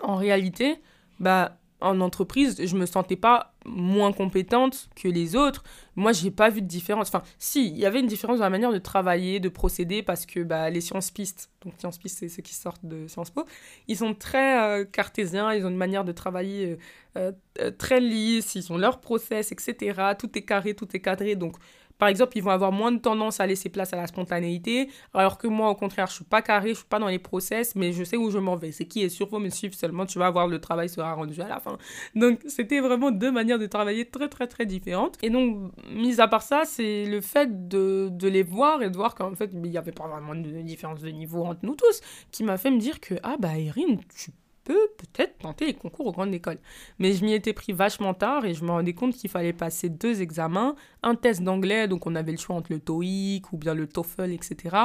S1: en réalité, bah, en entreprise, je me sentais pas moins compétente que les autres. Moi, j'ai pas vu de différence. Enfin, si, il y avait une différence dans la manière de travailler, de procéder, parce que bah, les sciences pistes, donc sciences pistes, c'est ceux qui sortent de Sciences Po, ils sont très euh, cartésiens, ils ont une manière de travailler euh, euh, très lisse, ils ont leur process, etc. Tout est carré, tout est cadré. Donc, par exemple, ils vont avoir moins de tendance à laisser place à la spontanéité, alors que moi, au contraire, je suis pas carré, je suis pas dans les process, mais je sais où je m'en vais. C'est qui est sûr, faut me suivre seulement, tu vas voir, le travail sera rendu à la fin. Donc, c'était vraiment deux manières de travailler très, très, très différentes. Et donc, mis à part ça, c'est le fait de, de, les voir et de voir qu'en fait, il n'y avait pas vraiment de différence de niveau entre nous tous, qui m'a fait me dire que, ah bah, Erin, tu peut-être tenter les concours aux grandes écoles. Mais je m'y étais pris vachement tard et je me rendais compte qu'il fallait passer deux examens, un test d'anglais, donc on avait le choix entre le TOEIC ou bien le TOEFL, etc.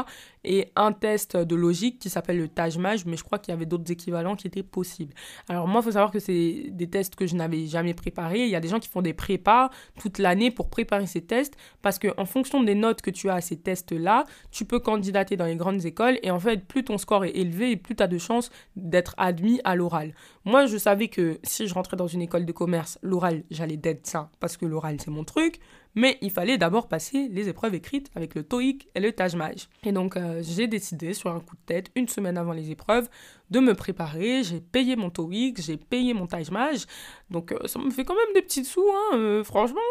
S1: Et un test de logique qui s'appelle le TAJMAJ, mais je crois qu'il y avait d'autres équivalents qui étaient possibles. Alors moi, il faut savoir que c'est des tests que je n'avais jamais préparés. Il y a des gens qui font des prépas toute l'année pour préparer ces tests parce qu'en fonction des notes que tu as à ces tests-là, tu peux candidater dans les grandes écoles et en fait, plus ton score est élevé plus tu as de chances d'être admis à l'oral. Moi, je savais que si je rentrais dans une école de commerce, l'oral, j'allais d'être ça parce que l'oral, c'est mon truc. Mais il fallait d'abord passer les épreuves écrites avec le TOEIC et le TAJMAJ. Et donc, euh, j'ai décidé, sur un coup de tête, une semaine avant les épreuves, de me préparer. J'ai payé mon TOEIC, j'ai payé mon TAJMAJ. Donc, euh, ça me fait quand même des petits sous, hein, euh, franchement.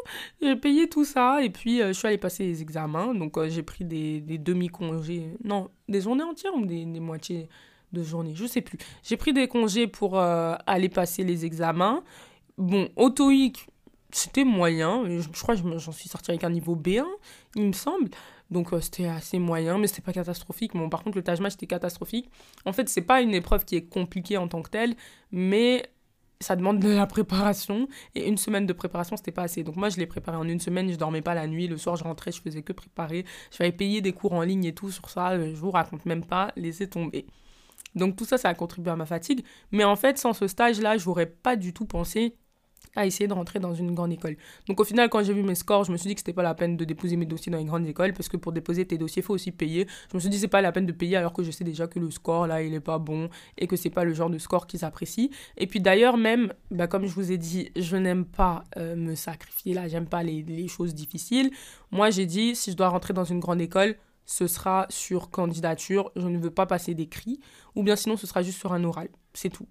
S1: J'ai payé tout ça et puis je suis allée passer les examens. Donc, j'ai pris des, demi-congés, non, des journées entières ou des, moitiés de journée, je sais plus. J'ai pris des congés pour aller passer les examens. Bon, autoïque, c'était moyen. Je, crois que j'en suis sortie avec un niveau B1, il me semble. Donc euh, c'était assez moyen, mais c'était pas catastrophique. Bon, par contre, le Taj c'était catastrophique. En fait, c'est pas une épreuve qui est compliquée en tant que telle, mais ça demande de la préparation. Et une semaine de préparation, c'était pas assez. Donc moi, je l'ai préparé en une semaine. Je dormais pas la nuit. Le soir, je rentrais, je faisais que préparer. Je vais payer des cours en ligne et tout sur ça. Je vous raconte même pas. Laissez tomber. Donc tout ça, ça a contribué à ma fatigue. Mais en fait, sans ce stage-là, je n'aurais pas du tout pensé à essayer de rentrer dans une grande école. Donc au final, quand j'ai vu mes scores, je me suis dit que c'était pas la peine de déposer mes dossiers dans une grande école parce que pour déposer tes dossiers, il faut aussi payer. Je me suis dit c'est pas la peine de payer alors que je sais déjà que le score là, il est pas bon et que c'est pas le genre de score qu'ils apprécient. Et puis d'ailleurs même, bah, comme je vous ai dit, je n'aime pas euh, me sacrifier là, j'aime pas les, les choses difficiles. Moi, j'ai dit si je dois rentrer dans une grande école, ce sera sur candidature, je ne veux pas passer d'écrit, ou bien sinon ce sera juste sur un oral, c'est tout.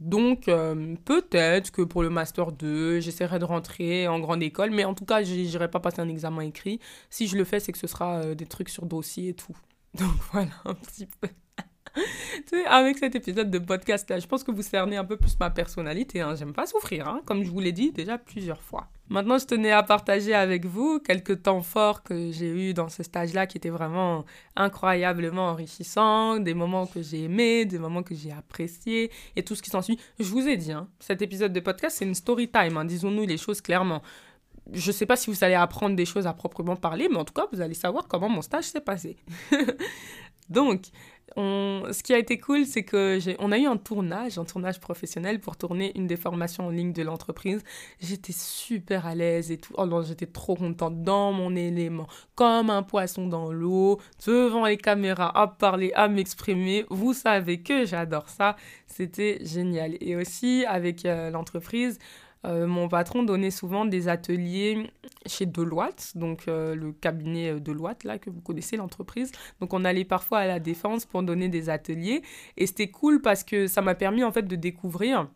S1: Donc, euh, peut-être que pour le Master 2, j'essaierai de rentrer en grande école, mais en tout cas, je n'irai pas passer un examen écrit. Si je le fais, c'est que ce sera euh, des trucs sur dossier et tout. (laughs) Donc, voilà un petit peu. (laughs) tu sais, avec cet épisode de podcast là, je pense que vous cernez un peu plus ma personnalité. Hein. J'aime pas souffrir, hein, comme je vous l'ai dit déjà plusieurs fois. Maintenant, je tenais à partager avec vous quelques temps forts que j'ai eu dans ce stage-là qui étaient vraiment incroyablement enrichissants, des moments que j'ai aimés, des moments que j'ai appréciés et tout ce qui s'ensuit. Je vous ai dit, hein, cet épisode de podcast, c'est une story time, hein, disons-nous les choses clairement. Je ne sais pas si vous allez apprendre des choses à proprement parler, mais en tout cas, vous allez savoir comment mon stage s'est passé. (laughs) Donc, ce qui a été cool, c'est que on a eu un tournage, un tournage professionnel pour tourner une des formations en ligne de l'entreprise. J'étais super à l'aise et tout. Oh non, j'étais trop contente dans mon élément, comme un poisson dans l'eau, devant les caméras, à parler, à m'exprimer. Vous savez que j'adore ça. C'était génial. Et aussi avec euh, l'entreprise, euh, mon patron donnait souvent des ateliers chez Deloitte, donc euh, le cabinet euh, Deloitte, là, que vous connaissez, l'entreprise. Donc on allait parfois à la défense pour donner des ateliers. Et c'était cool parce que ça m'a permis en fait de découvrir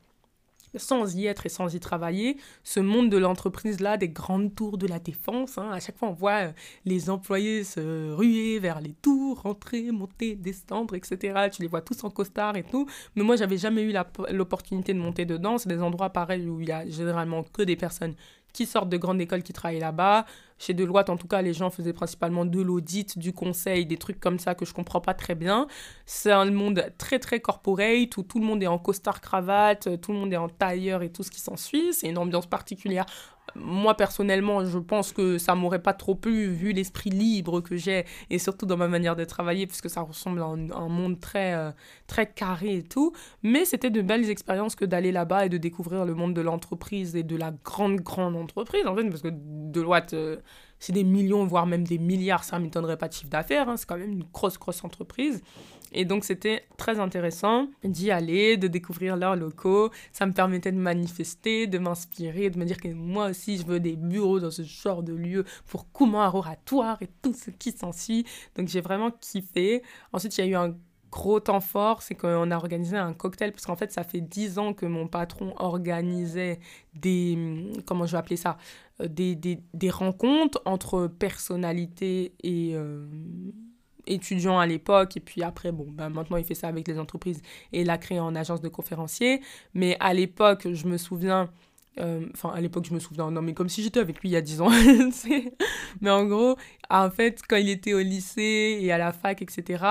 S1: sans y être et sans y travailler, ce monde de l'entreprise-là, des grandes tours de la défense. Hein. À chaque fois, on voit euh, les employés se ruer vers les tours, rentrer, monter, descendre, etc. Tu les vois tous en costard et tout. Mais moi, j'avais jamais eu l'opportunité de monter dedans. C'est des endroits pareils où il y a généralement que des personnes qui sortent de grandes écoles qui travaillent là-bas. Chez Deloitte, en tout cas, les gens faisaient principalement de l'audit, du conseil, des trucs comme ça que je comprends pas très bien. C'est un monde très, très corporate où tout le monde est en costard cravate, tout le monde est en tailleur et tout ce qui s'ensuit. C'est une ambiance particulière moi personnellement, je pense que ça m'aurait pas trop plu vu l'esprit libre que j'ai et surtout dans ma manière de travailler puisque ça ressemble à un, monde très euh, très carré et tout. Mais c'était de belles expériences que d'aller là-bas et de découvrir le monde de l'entreprise et de la grande grande entreprise en fait parce que Deloitte euh, c'est des millions voire même des milliards, ça m'étonnerait pas de chiffre d'affaires. Hein. c'est quand même une grosse grosse entreprise. Et donc c'était très intéressant d'y aller, de découvrir leurs locaux. Ça me permettait de manifester, de m'inspirer, de me dire que moi aussi je veux des bureaux dans ce genre de lieu pour courant oratoire et tout ce qui s'ensuit. Donc j'ai vraiment kiffé. Ensuite il y a eu un gros temps fort, c'est qu'on a organisé un cocktail, parce qu'en fait, ça fait dix ans que mon patron organisait des, comment je vais appeler ça, euh, des, des, des rencontres entre personnalités et, euh, étudiant à l'époque et puis après bon ben maintenant il fait ça avec les entreprises et il a créé en agence de conférencier mais à l'époque je me souviens euh, enfin à l'époque je me souviens non mais comme si j'étais avec lui il y a 10 ans (laughs) mais en gros en fait quand il était au lycée et à la fac etc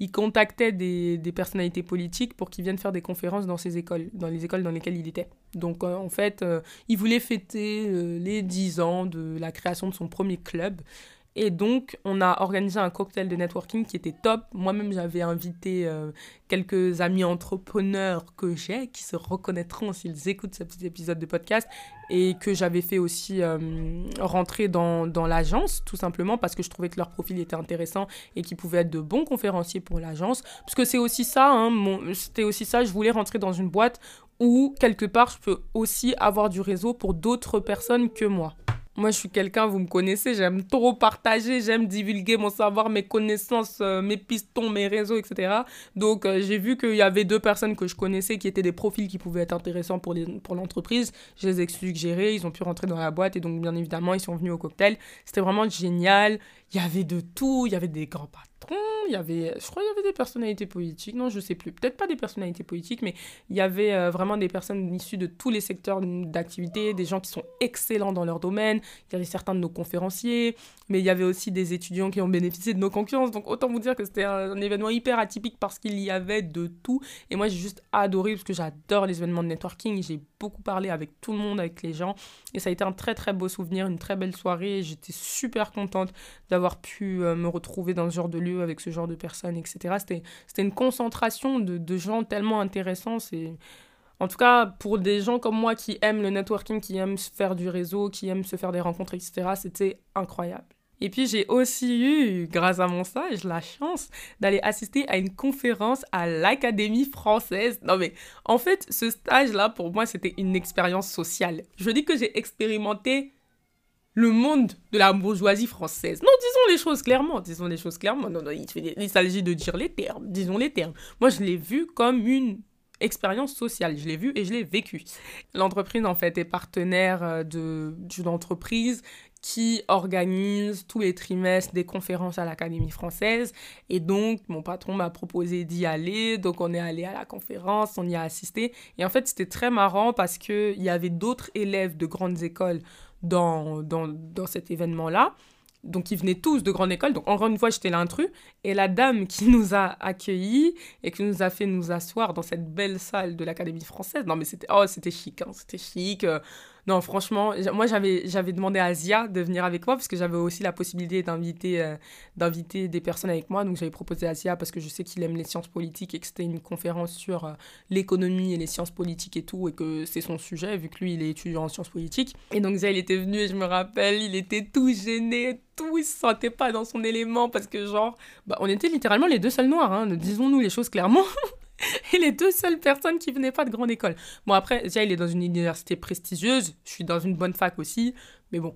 S1: il contactait des, des personnalités politiques pour qu'ils viennent faire des conférences dans ses écoles dans les écoles dans lesquelles il était. Donc euh, en fait euh, il voulait fêter les 10 ans de la création de son premier club et donc, on a organisé un cocktail de networking qui était top. Moi-même, j'avais invité euh, quelques amis entrepreneurs que j'ai, qui se reconnaîtront s'ils écoutent ce petit épisode de podcast, et que j'avais fait aussi euh, rentrer dans, dans l'agence, tout simplement parce que je trouvais que leur profil était intéressant et qu'ils pouvaient être de bons conférenciers pour l'agence. Parce que c'est aussi ça, hein, c'était aussi ça, je voulais rentrer dans une boîte où, quelque part, je peux aussi avoir du réseau pour d'autres personnes que moi. Moi, je suis quelqu'un, vous me connaissez, j'aime trop partager, j'aime divulguer mon savoir, mes connaissances, euh, mes pistons, mes réseaux, etc. Donc, euh, j'ai vu qu'il y avait deux personnes que je connaissais qui étaient des profils qui pouvaient être intéressants pour, l'entreprise. Je les ai suggérés, ils ont pu rentrer dans la boîte et donc, bien évidemment, ils sont venus au cocktail. C'était vraiment génial. Il y avait de tout, il y avait des grands il y avait, je crois y avait des personnalités politiques, non, je sais plus, peut-être pas des personnalités politiques, mais il y avait euh, vraiment des personnes issues de tous les secteurs d'activité, des gens qui sont excellents dans leur domaine, il y avait certains de nos conférenciers, mais il y avait aussi des étudiants qui ont bénéficié de nos concurrences, donc autant vous dire que c'était un, événement hyper atypique parce qu'il y avait de tout, et moi j'ai juste adoré parce que j'adore les événements de networking, j'ai beaucoup parlé avec tout le monde, avec les gens, et ça a été un très très beau souvenir, une très belle soirée, j'étais super contente d'avoir pu euh, me retrouver dans ce genre de lieu avec ce genre de personnes, etc. C'était une concentration de, de gens tellement intéressants, c'est En tout cas, pour des gens comme moi qui aiment le networking, qui aiment faire du réseau, qui aiment se faire des rencontres, etc., c'était incroyable. Et puis j'ai aussi eu, grâce à mon stage, la chance d'aller assister à une conférence à l'Académie française. Non mais en fait, ce stage-là, pour moi, c'était une expérience sociale. Je dis que j'ai expérimenté le monde de la bourgeoisie française. Non, disons les choses clairement, disons les choses clairement. Non, non, il, s'agit de dire les termes, disons les termes. Moi, je l'ai vu comme une expérience sociale. Je l'ai vu et je l'ai vécu. L'entreprise, en fait, est partenaire euh, d'une entreprise qui organise tous les trimestres des conférences à l'Académie française. Et donc, mon patron m'a proposé d'y aller. Donc, on est allé à la conférence, on y a assisté. Et en fait, c'était très marrant parce qu'il y avait d'autres élèves de grandes écoles dans, dans, dans cet événement-là. Donc, ils venaient tous de grande école. Donc, encore une fois, j'étais l'intrus. Et la dame qui nous a accueillis et qui nous a fait nous asseoir dans cette belle salle de l'Académie française. Non, mais c'était oh, c'était chic. Hein, c'était chic. Euh, non, franchement, moi j'avais demandé à Zia de venir avec moi parce que j'avais aussi la possibilité d'inviter euh, d'inviter des personnes avec moi. Donc j'avais proposé à Zia parce que je sais qu'il aime les sciences politiques et que c'était une conférence sur euh, l'économie et les sciences politiques et tout et que c'est son sujet vu que lui il est étudiant en sciences politiques. Et donc Zia il était venu et je me rappelle, il était tout gêné, tout, il se sentait pas dans son élément parce que genre, bah, on était littéralement les deux seuls noirs, hein, disons-nous les choses clairement. (laughs) (laughs) et les deux seules personnes qui venaient pas de grande école. Bon, après, déjà, il est dans une université prestigieuse, je suis dans une bonne fac aussi, mais bon,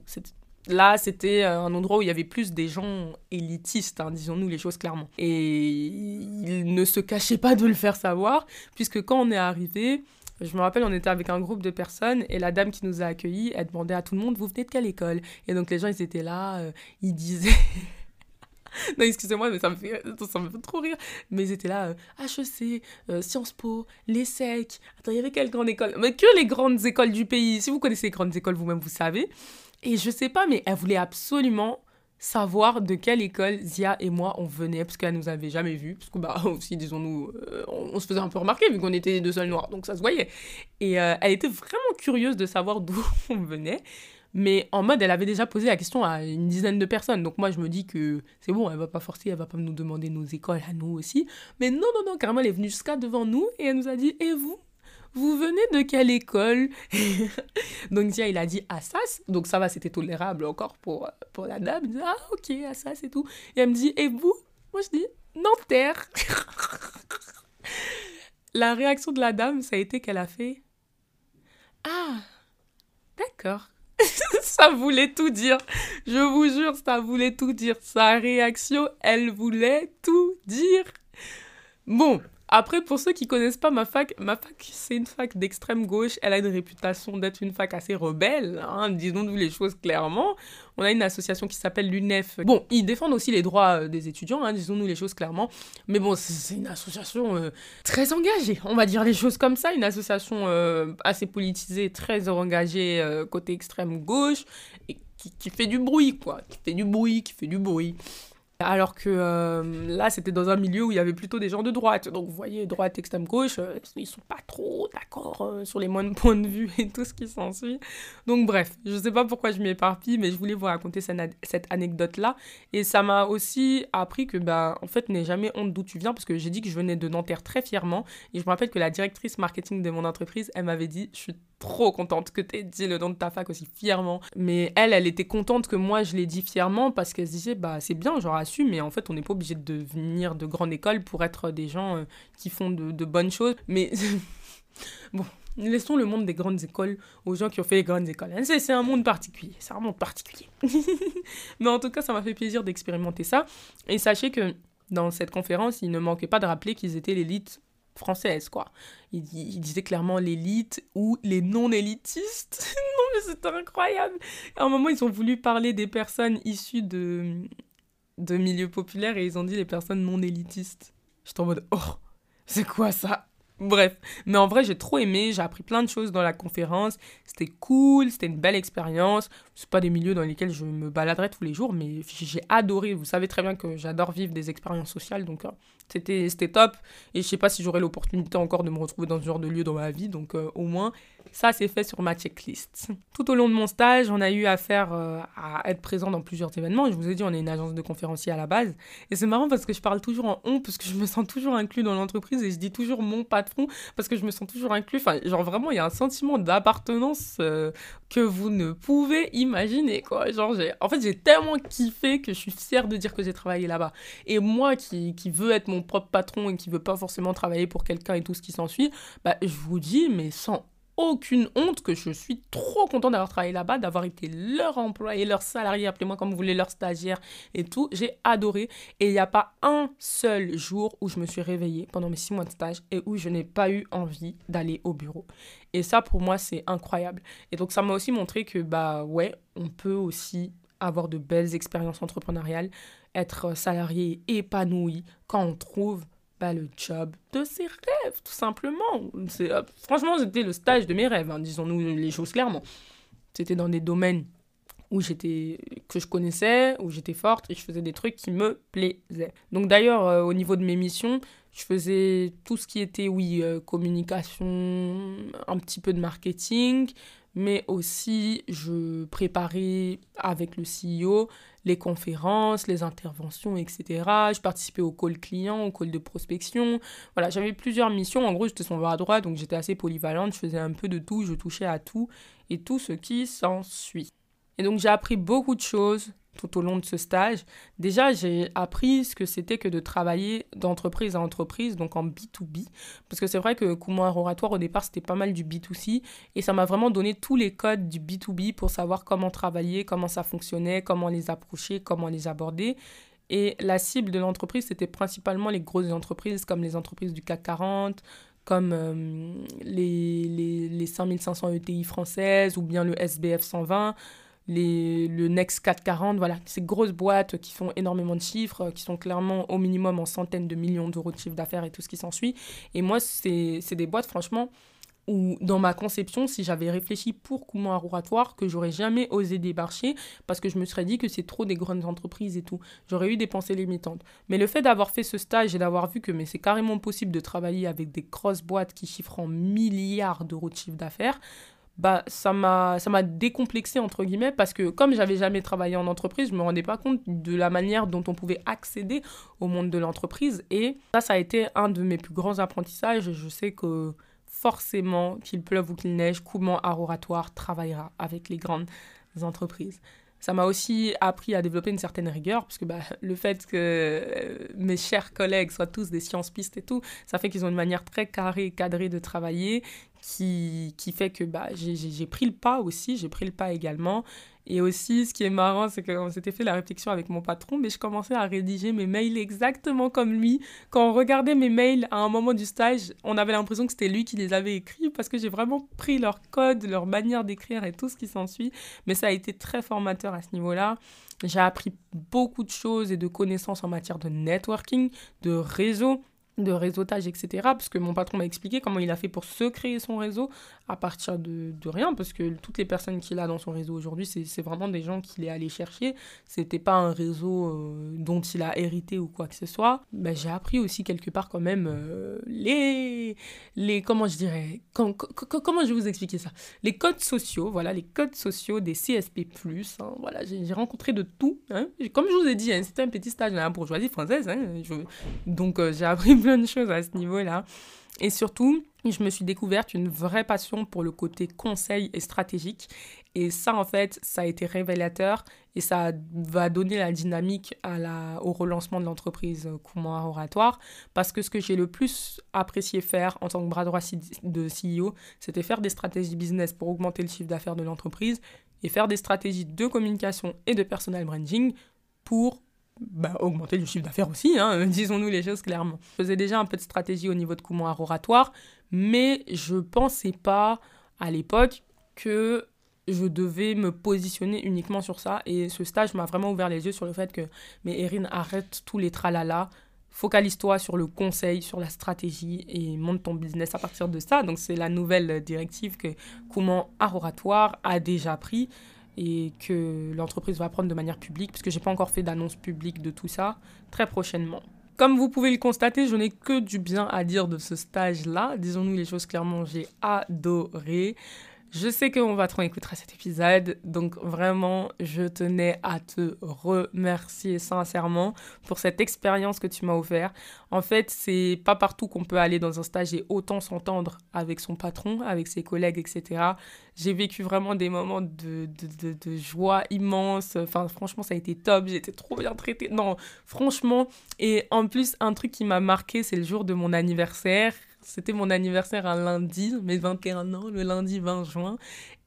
S1: là, c'était euh, un endroit où il y avait plus des gens élitistes, hein, disons-nous les choses clairement. Et il ne se cachait pas de le faire savoir, puisque quand on est arrivé, je me rappelle, on était avec un groupe de personnes et la dame qui nous a accueillis, elle demandait à tout le monde, vous venez de quelle école? Et donc les gens, ils étaient là, euh, ils disaient... (laughs) non, excusez-moi, mais ça me, fait, ça me fait trop rire. Mais ils étaient là, euh, HEC, euh, Sciences Po, l'ESSEC. Attends, il y avait quelle grande école? Mais que les grandes écoles du pays. Si vous connaissez les grandes écoles vous-même, vous savez. Et je sais pas, mais elle voulait absolument savoir de quelle école Zia et moi on venait, parce qu'elle nous avait jamais vus, parce que bah (laughs) aussi, disons-nous, euh, on, se faisait un peu remarquer vu qu'on était deux seuls noirs, donc ça se voyait. Et elle était vraiment curieuse de savoir d'où (laughs) on venait. Mais en mode, elle avait déjà posé la question à une dizaine de personnes. Donc moi, je me dis que c'est bon, elle va pas forcer, elle va pas nous demander nos écoles à nous aussi. Mais non, non, non, carrément, elle est venue jusqu'à devant nous et elle nous a dit Et vous vous venez de quelle école? (laughs) Donc il a dit Assas. Donc ça va, c'était tolérable encore pour, pour la dame. Il dit Ah, ok, Assas et tout. Et elle me dit Et vous? Moi, je dis Nanterre. (laughs) la réaction de la dame, ça a été qu'elle a fait Ah, d'accord. (laughs) ça voulait tout dire. Je vous jure, ça voulait tout dire. Sa réaction, elle voulait tout dire. Bon, après, pour ceux qui connaissent pas ma fac, ma fac, c'est une fac d'extrême gauche. Elle a une réputation d'être une fac assez rebelle, hein, disons-nous les choses clairement. On a une association qui s'appelle l'UNEF. Bon, ils défendent aussi les droits euh, des étudiants, hein, disons-nous les choses clairement. Mais bon, c'est une association euh, très engagée, on va dire les choses comme ça. Une association euh, assez politisée, très engagée côté extrême gauche, et qui, qui fait du bruit, quoi. Qui fait du bruit, qui fait du bruit. Alors que euh, là, c'était dans un milieu où il y avait plutôt des gens de droite. Donc, vous voyez, droite, extrême gauche, euh, ils sont pas trop d'accord euh, sur les moindres (laughs) points de vue et tout ce qui s'ensuit. Donc, bref, je sais pas pourquoi je m'éparpille, mais je voulais vous raconter cette, anecdote-là. Et ça m'a aussi appris que, bah, en fait, n'aie jamais honte d'où tu viens, parce que j'ai dit que je venais de Nanterre très fièrement. Et je me rappelle que la directrice marketing de mon entreprise, elle m'avait dit, je suis trop contente que tu aies dit le nom de ta fac aussi fièrement. Mais elle, elle était contente que moi je l'ai dit fièrement parce qu'elle se disait, bah c'est bien, j'aurais su, mais en fait on n'est pas obligé de venir de grande école pour être des gens euh, qui font de, bonnes choses. Mais (laughs) bon, laissons le monde des grandes écoles aux gens qui ont fait les grandes écoles. C'est un monde particulier, c'est un monde particulier. (laughs) mais en tout cas, ça m'a fait plaisir d'expérimenter ça. Et sachez que dans cette conférence, il ne manquait pas de rappeler qu'ils étaient l'élite française, quoi. Il, disait clairement l'élite ou les non-élitistes. (laughs) non, mais c'était incroyable. À un moment, ils ont voulu parler des personnes issues de, de milieux populaires et ils ont dit les personnes non-élitistes. J'étais en mode, oh, c'est quoi ça? Bref, mais en vrai, j'ai trop aimé, j'ai appris plein de choses dans la conférence. C'était cool, c'était une belle expérience. C'est pas des milieux dans lesquels je me baladerais tous les jours, mais j'ai adoré. Vous savez très bien que j'adore vivre des expériences sociales, donc euh, c'était top. Et je sais pas si j'aurai l'opportunité encore de me retrouver dans ce genre de lieu dans ma vie, donc euh, au moins, ça c'est fait sur ma checklist. Tout au long de mon stage, on a eu affaire euh, à être présent dans plusieurs événements. Je vous ai dit, on est une agence de conférenciers à la base. Et c'est marrant parce que je parle toujours en on, parce que je me sens toujours inclus dans l'entreprise et je dis toujours mon patron parce que je me sens toujours inclus. Enfin, genre vraiment, il y a un sentiment d'appartenance euh, que vous ne pouvez imaginer, quoi. Genre, en fait, j'ai tellement kiffé que je suis fière de dire que j'ai travaillé là-bas. Et moi qui, qui veux être mon propre patron et qui veut pas forcément travailler pour quelqu'un et tout ce qui s'ensuit, bah, je vous dis, mais sans aucune honte que je suis trop content d'avoir travaillé là-bas, d'avoir été leur employé, leur salarié, appelez-moi comme vous voulez, leur stagiaire et tout. J'ai adoré. Et il n'y a pas un seul jour où je me suis réveillée pendant mes six mois de stage et où je n'ai pas eu envie d'aller au bureau. Et ça, pour moi, c'est incroyable. Et donc, ça m'a aussi montré que, bah ouais, on peut aussi avoir de belles expériences entrepreneuriales, être salarié épanoui quand on trouve pas le job de ses rêves, tout simplement. C'est, euh, franchement, c'était le stage de mes rêves, hein, disons-nous les choses clairement. C'était dans des domaines où j'étais que je connaissais, où j'étais forte et je faisais des trucs qui me plaisaient. Donc d'ailleurs, euh, au niveau de mes missions, je faisais tout ce qui était, oui, euh, communication, un petit peu de marketing, mais aussi je préparais avec le CEO les conférences, les interventions, etc. Je participais au call client, au call de prospection. Voilà, j'avais plusieurs missions. En gros, j'étais son bras droit, donc j'étais assez polyvalente. Je faisais un peu de tout, je touchais à tout et tout ce qui s'ensuit. Et donc, j'ai appris beaucoup de choses tout au long de ce stage. Déjà, j'ai appris ce que c'était que de travailler d'entreprise à entreprise, donc en B2B. Parce que c'est vrai que Comment Oratoire, au départ, c'était pas mal du B2C. Et ça m'a vraiment donné tous les codes du B2B pour savoir comment travailler, comment ça fonctionnait, comment les approcher, comment les aborder. Et la cible de l'entreprise, c'était principalement les grosses entreprises, comme les entreprises du CAC 40, comme euh, les, les, les 5500 ETI françaises ou bien le SBF 120 les, le Next 440, voilà, ces grosses boîtes qui font énormément de chiffres, qui sont clairement au minimum en centaines de millions d'euros de chiffre d'affaires et tout ce qui s'ensuit. Et moi, c'est des boîtes, franchement, où dans ma conception, si j'avais réfléchi pour comment Roratoire, que j'aurais jamais osé débarcher parce que je me serais dit que c'est trop des grandes entreprises et tout. J'aurais eu des pensées limitantes. Mais le fait d'avoir fait ce stage et d'avoir vu que c'est carrément possible de travailler avec des grosses boîtes qui chiffrent en milliards d'euros de chiffre d'affaires, bah ça m'a décomplexé entre guillemets parce que comme j'avais jamais travaillé en entreprise, je me rendais pas compte de la manière dont on pouvait accéder au monde de l'entreprise et ça ça a été un de mes plus grands apprentissages, je sais que forcément qu'il pleuve ou qu'il neige, Comment Aroratoire travaillera avec les grandes entreprises. Ça m'a aussi appris à développer une certaine rigueur, parce que bah, le fait que euh, mes chers collègues soient tous des sciences pistes et tout, ça fait qu'ils ont une manière très carrée cadrée de travailler, qui, qui fait que bah, j'ai pris le pas aussi, j'ai pris le pas également. Et aussi, ce qui est marrant, c'est qu'on s'était fait la réflexion avec mon patron, mais je commençais à rédiger mes mails exactement comme lui. Quand on regardait mes mails à un moment du stage, on avait l'impression que c'était lui qui les avait écrits parce que j'ai vraiment pris leur code, leur manière d'écrire et tout ce qui s'ensuit. Mais ça a été très formateur à ce niveau-là. J'ai appris beaucoup de choses et de connaissances en matière de networking, de réseau de réseautage, etc. Parce que mon patron m'a expliqué comment il a fait pour se créer son réseau à partir de, de rien, parce que toutes les personnes qu'il a dans son réseau aujourd'hui, c'est vraiment des gens qu'il est allé chercher. C'était pas un réseau euh, dont il a hérité ou quoi que ce soit. Ben, J'ai appris aussi quelque part quand même euh, les, les... Comment je dirais Comment je vais vous expliquer ça? Les codes sociaux, voilà, les codes sociaux des CSP+. Hein, voilà, J'ai rencontré de tout. Hein. Comme je vous ai dit, hein, c'était un petit stage dans la bourgeoisie française. Hein. Donc euh, j'ai appris plein de choses à ce niveau-là. Et surtout, je me suis découverte une vraie passion pour le côté conseil et stratégique. Et ça, en fait, ça a été révélateur et ça va donner la dynamique à la, au relancement de l'entreprise Comment Oratoire. Parce que ce que j'ai le plus apprécié faire en tant que bras droit de CEO, c'était faire des stratégies business pour augmenter le chiffre d'affaires de l'entreprise et faire des stratégies de communication et de personal branding pour bah, augmenter le chiffre d'affaires aussi, hein, (laughs) disons-nous les choses clairement. Je faisais déjà un peu de stratégie au niveau de comment oratoire, mais je pensais pas à l'époque que je devais me positionner uniquement sur ça. Et ce stage m'a vraiment ouvert les yeux sur le fait que, mais Erin, arrête tous les tralala. Focalise-toi sur le conseil, sur la stratégie et monte ton business à partir de ça. Donc, c'est la nouvelle directive que Comment Oratoire a déjà pris et que l'entreprise va prendre de manière publique, puisque j'ai pas encore fait d'annonce publique de tout ça, très prochainement. Comme vous pouvez le constater, je n'ai que du bien à dire de ce stage-là. Disons-nous les choses clairement, j'ai adoré. Je sais que mon patron écoutera cet épisode, donc vraiment, je tenais à te remercier sincèrement pour cette expérience que tu m'as offert. En fait, c'est pas partout qu'on peut aller dans un stage et autant s'entendre avec son patron, avec ses collègues, etc. J'ai vécu vraiment des moments de, de, de, joie immense. Enfin, franchement, ça a été top. J'étais trop bien traitée. Non, franchement. Et en plus, un truc qui m'a marqué, c'est le jour de mon anniversaire. C'était mon anniversaire un lundi, mes 21 ans, le lundi 20 juin.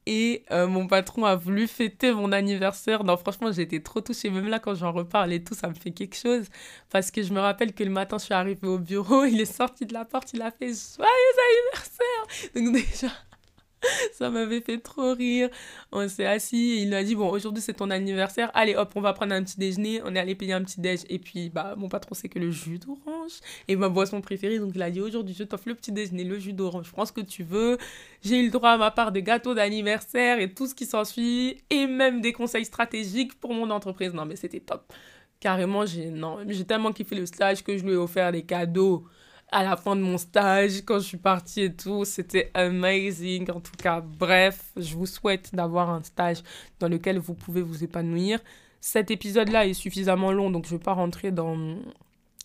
S1: Et euh, mon patron a voulu fêter mon anniversaire. Non, franchement, été trop touchée. Même là, quand j'en reparle et tout, ça me fait quelque chose. Parce que je me rappelle que le matin, je suis arrivée au bureau, (laughs) il est sorti de la porte, il a fait Joyeux anniversaire Donc déjà, (laughs) ça m'avait fait trop rire. On s'est assis il a dit Bon, aujourd'hui c'est ton anniversaire. Allez hop, on va prendre un petit déjeuner. On est allé payer un petit déj. Et puis, bah, mon patron sait que le jus d'orange est ma boisson préférée. Donc il a dit Aujourd'hui, je t'offre le petit déjeuner, le jus d'orange. Prends ce que tu veux. J'ai eu le droit à ma part des gâteaux d'anniversaire et tout ce qui s'ensuit. Et même des conseils stratégiques pour mon entreprise. Non, mais c'était top. Carrément, j'ai tellement kiffé le stage que je lui ai offert des cadeaux à la fin de mon stage, quand je suis partie et tout. C'était amazing. En tout cas, bref, je vous souhaite d'avoir un stage dans lequel vous pouvez vous épanouir. Cet épisode-là est suffisamment long, donc je vais pas rentrer dans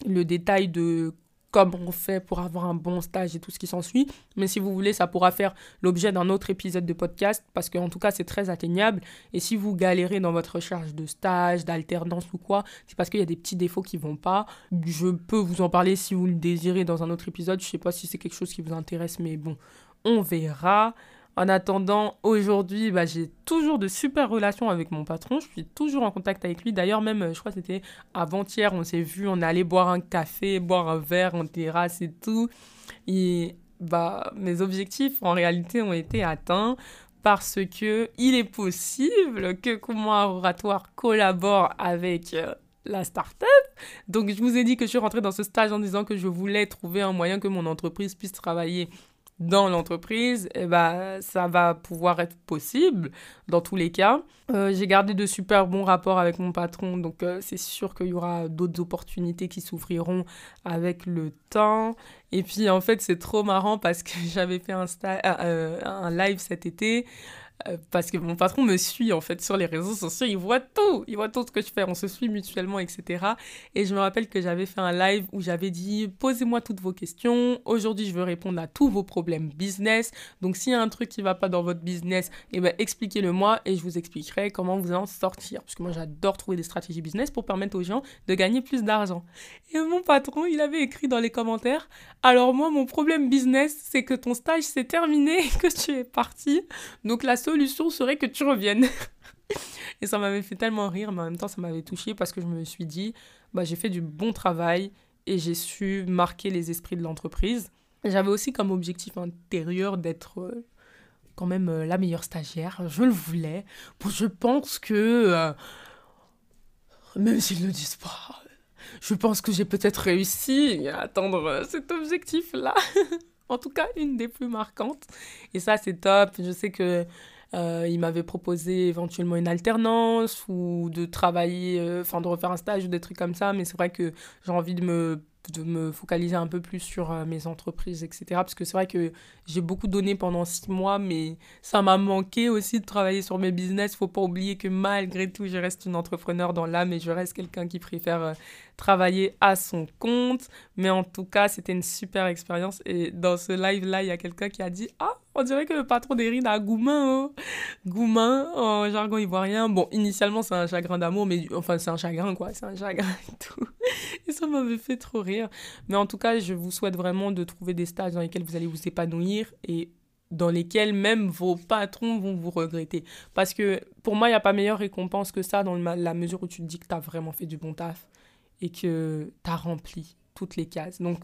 S1: le détail de comment on fait pour avoir un bon stage et tout ce qui s'ensuit. Mais si vous voulez, ça pourra faire l'objet d'un autre épisode de podcast parce qu'en tout cas, c'est très atteignable. Et si vous galérez dans votre recherche de stage, d'alternance ou quoi, c'est parce qu'il y a des petits défauts qui vont pas. Je peux vous en parler si vous le désirez dans un autre épisode. Je sais pas si c'est quelque chose qui vous intéresse, mais bon, on verra. En attendant, aujourd'hui, bah, j'ai toujours de super relations avec mon patron. Je suis toujours en contact avec lui. D'ailleurs, même, euh, je crois que c'était avant-hier, on s'est vu, on allait boire un café, boire un verre en terrasse et tout. Et bah, mes objectifs, en réalité, ont été atteints parce que il est possible que Comment Oratoire collabore avec euh, la start-up. Donc, je vous ai dit que je suis rentrée dans ce stage en disant que je voulais trouver un moyen que mon entreprise puisse travailler dans l'entreprise, eh ben, ça va pouvoir être possible dans tous les cas. Euh, j'ai gardé de super bons rapports avec mon patron, donc euh, c'est sûr qu'il y aura d'autres opportunités qui s'ouvriront avec le temps. Et puis en fait, c'est trop marrant parce que (laughs) j'avais fait un, euh, un live cet été parce que mon patron me suit en fait sur les réseaux sociaux, il voit tout, il voit tout ce que je fais, on se suit mutuellement, etc. Et je me rappelle que j'avais fait un live où j'avais dit posez-moi toutes vos questions, aujourd'hui je veux répondre à tous vos problèmes business, donc s'il y a un truc qui va pas dans votre business, eh ben, expliquez-le moi et je vous expliquerai comment vous en sortir. Parce que moi j'adore trouver des stratégies business pour permettre aux gens de gagner plus d'argent. Et mon patron, il avait écrit dans les commentaires alors moi mon problème business c'est que ton stage s'est terminé (laughs) que tu es parti, donc la solution serait que tu reviennes. (laughs) et ça m'avait fait tellement rire, mais en même temps, ça m'avait touché parce que je me suis dit, bah, j'ai fait du bon travail et j'ai su marquer les esprits de l'entreprise. J'avais aussi comme objectif intérieur d'être euh, quand même euh, la meilleure stagiaire. Je le voulais. Bon, je pense que, euh, même s'ils ne le disent pas, je pense que j'ai peut-être réussi à atteindre cet objectif-là. (laughs) en tout cas, une des plus marquantes. Et ça, c'est top. Je sais que euh, il m'avait proposé éventuellement une alternance ou de travailler, euh, enfin de refaire un stage ou des trucs comme ça. Mais c'est vrai que j'ai envie de me de me focaliser un peu plus sur euh, mes entreprises, etc. Parce que c'est vrai que j'ai beaucoup donné pendant six mois, mais ça m'a manqué aussi de travailler sur mes business. Faut pas oublier que malgré tout, je reste une entrepreneur dans l'âme et je reste quelqu'un qui préfère travailler à son compte. Mais en tout cas, c'était une super expérience. Et dans ce live-là, il y a quelqu'un qui a dit Ah, on dirait que le patron d'Erin a Goumin. Oh. Goumin, en jargon ivoirien. Bon, initialement, c'est un chagrin d'amour, mais enfin, c'est un chagrin, quoi. C'est un chagrin et tout. Et ça m'avait fait trop rire. Mais en tout cas, je vous souhaite vraiment de trouver des stages dans lesquels vous allez vous épanouir et dans lesquels même vos patrons vont vous regretter. Parce que pour moi, il n'y a pas meilleure récompense que ça dans la mesure où tu te dis que tu as vraiment fait du bon taf et que tu as rempli toutes les cases. Donc,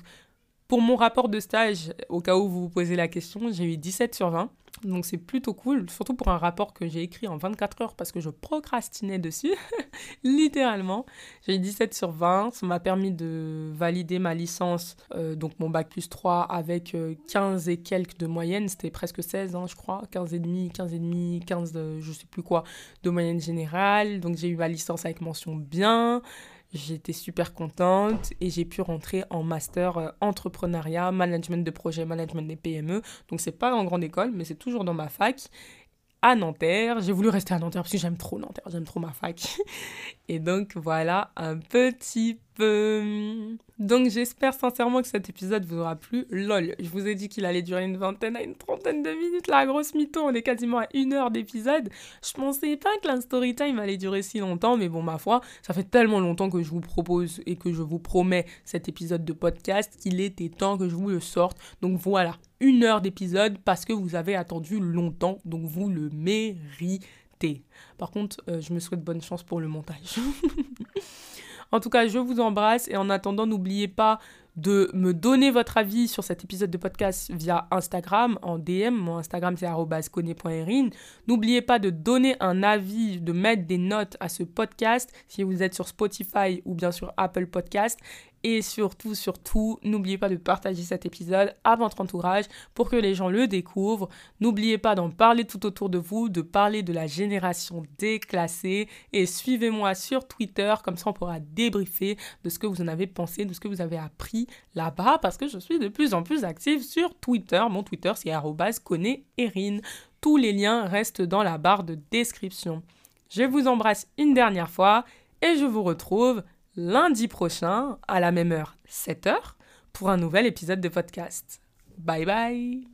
S1: pour mon rapport de stage, au cas où vous vous posez la question, j'ai eu 17 sur 20. Donc c'est plutôt cool, surtout pour un rapport que j'ai écrit en 24 heures parce que je procrastinais dessus, (laughs) littéralement. J'ai eu 17 sur 20, ça m'a permis de valider ma licence, euh, donc mon bac plus 3 avec 15 euh, et quelques de moyenne, c'était presque 16 ans je crois, 15 et demi, 15 et demi, 15 de je sais plus quoi de moyenne générale. Donc j'ai eu ma licence avec mention bien. J'étais super contente et j'ai pu rentrer en master euh, entrepreneuriat, management de projet, management des PME. Donc c'est pas en grande école, mais c'est toujours dans ma fac à Nanterre. J'ai voulu rester à Nanterre parce que j'aime trop Nanterre, j'aime trop ma fac. (laughs) Et donc voilà un petit peu. Donc j'espère sincèrement que cet épisode vous aura plu. Lol, je vous ai dit qu'il allait durer une vingtaine à une trentaine de minutes, la grosse mytho, on est quasiment à une heure d'épisode. Je pensais pas que la story time allait durer si longtemps, mais bon, ma foi, ça fait tellement longtemps que je vous propose et que je vous promets cet épisode de podcast qu'il était temps que je vous le sorte. Donc voilà, une heure d'épisode parce que vous avez attendu longtemps, donc vous le méritez. Par contre, euh, je me souhaite bonne chance pour le montage. (laughs) en tout cas, je vous embrasse et en attendant, n'oubliez pas de me donner votre avis sur cet épisode de podcast via Instagram en DM. Mon Instagram c'est @cone.erin. N'oubliez pas de donner un avis, de mettre des notes à ce podcast si vous êtes sur Spotify ou bien sur Apple Podcast et surtout, surtout, n'oubliez pas de partager cet épisode à votre entourage pour que les gens le découvrent. N'oubliez pas d'en parler tout autour de vous, de parler de la génération déclassée. Et suivez-moi sur Twitter, comme ça on pourra débriefer de ce que vous en avez pensé, de ce que vous avez appris là-bas, parce que je suis de plus en plus active sur Twitter. Mon Twitter, c'est Erin. Tous les liens restent dans la barre de description. Je vous embrasse une dernière fois et je vous retrouve lundi prochain à la même heure, 7h, pour un nouvel épisode de podcast. Bye bye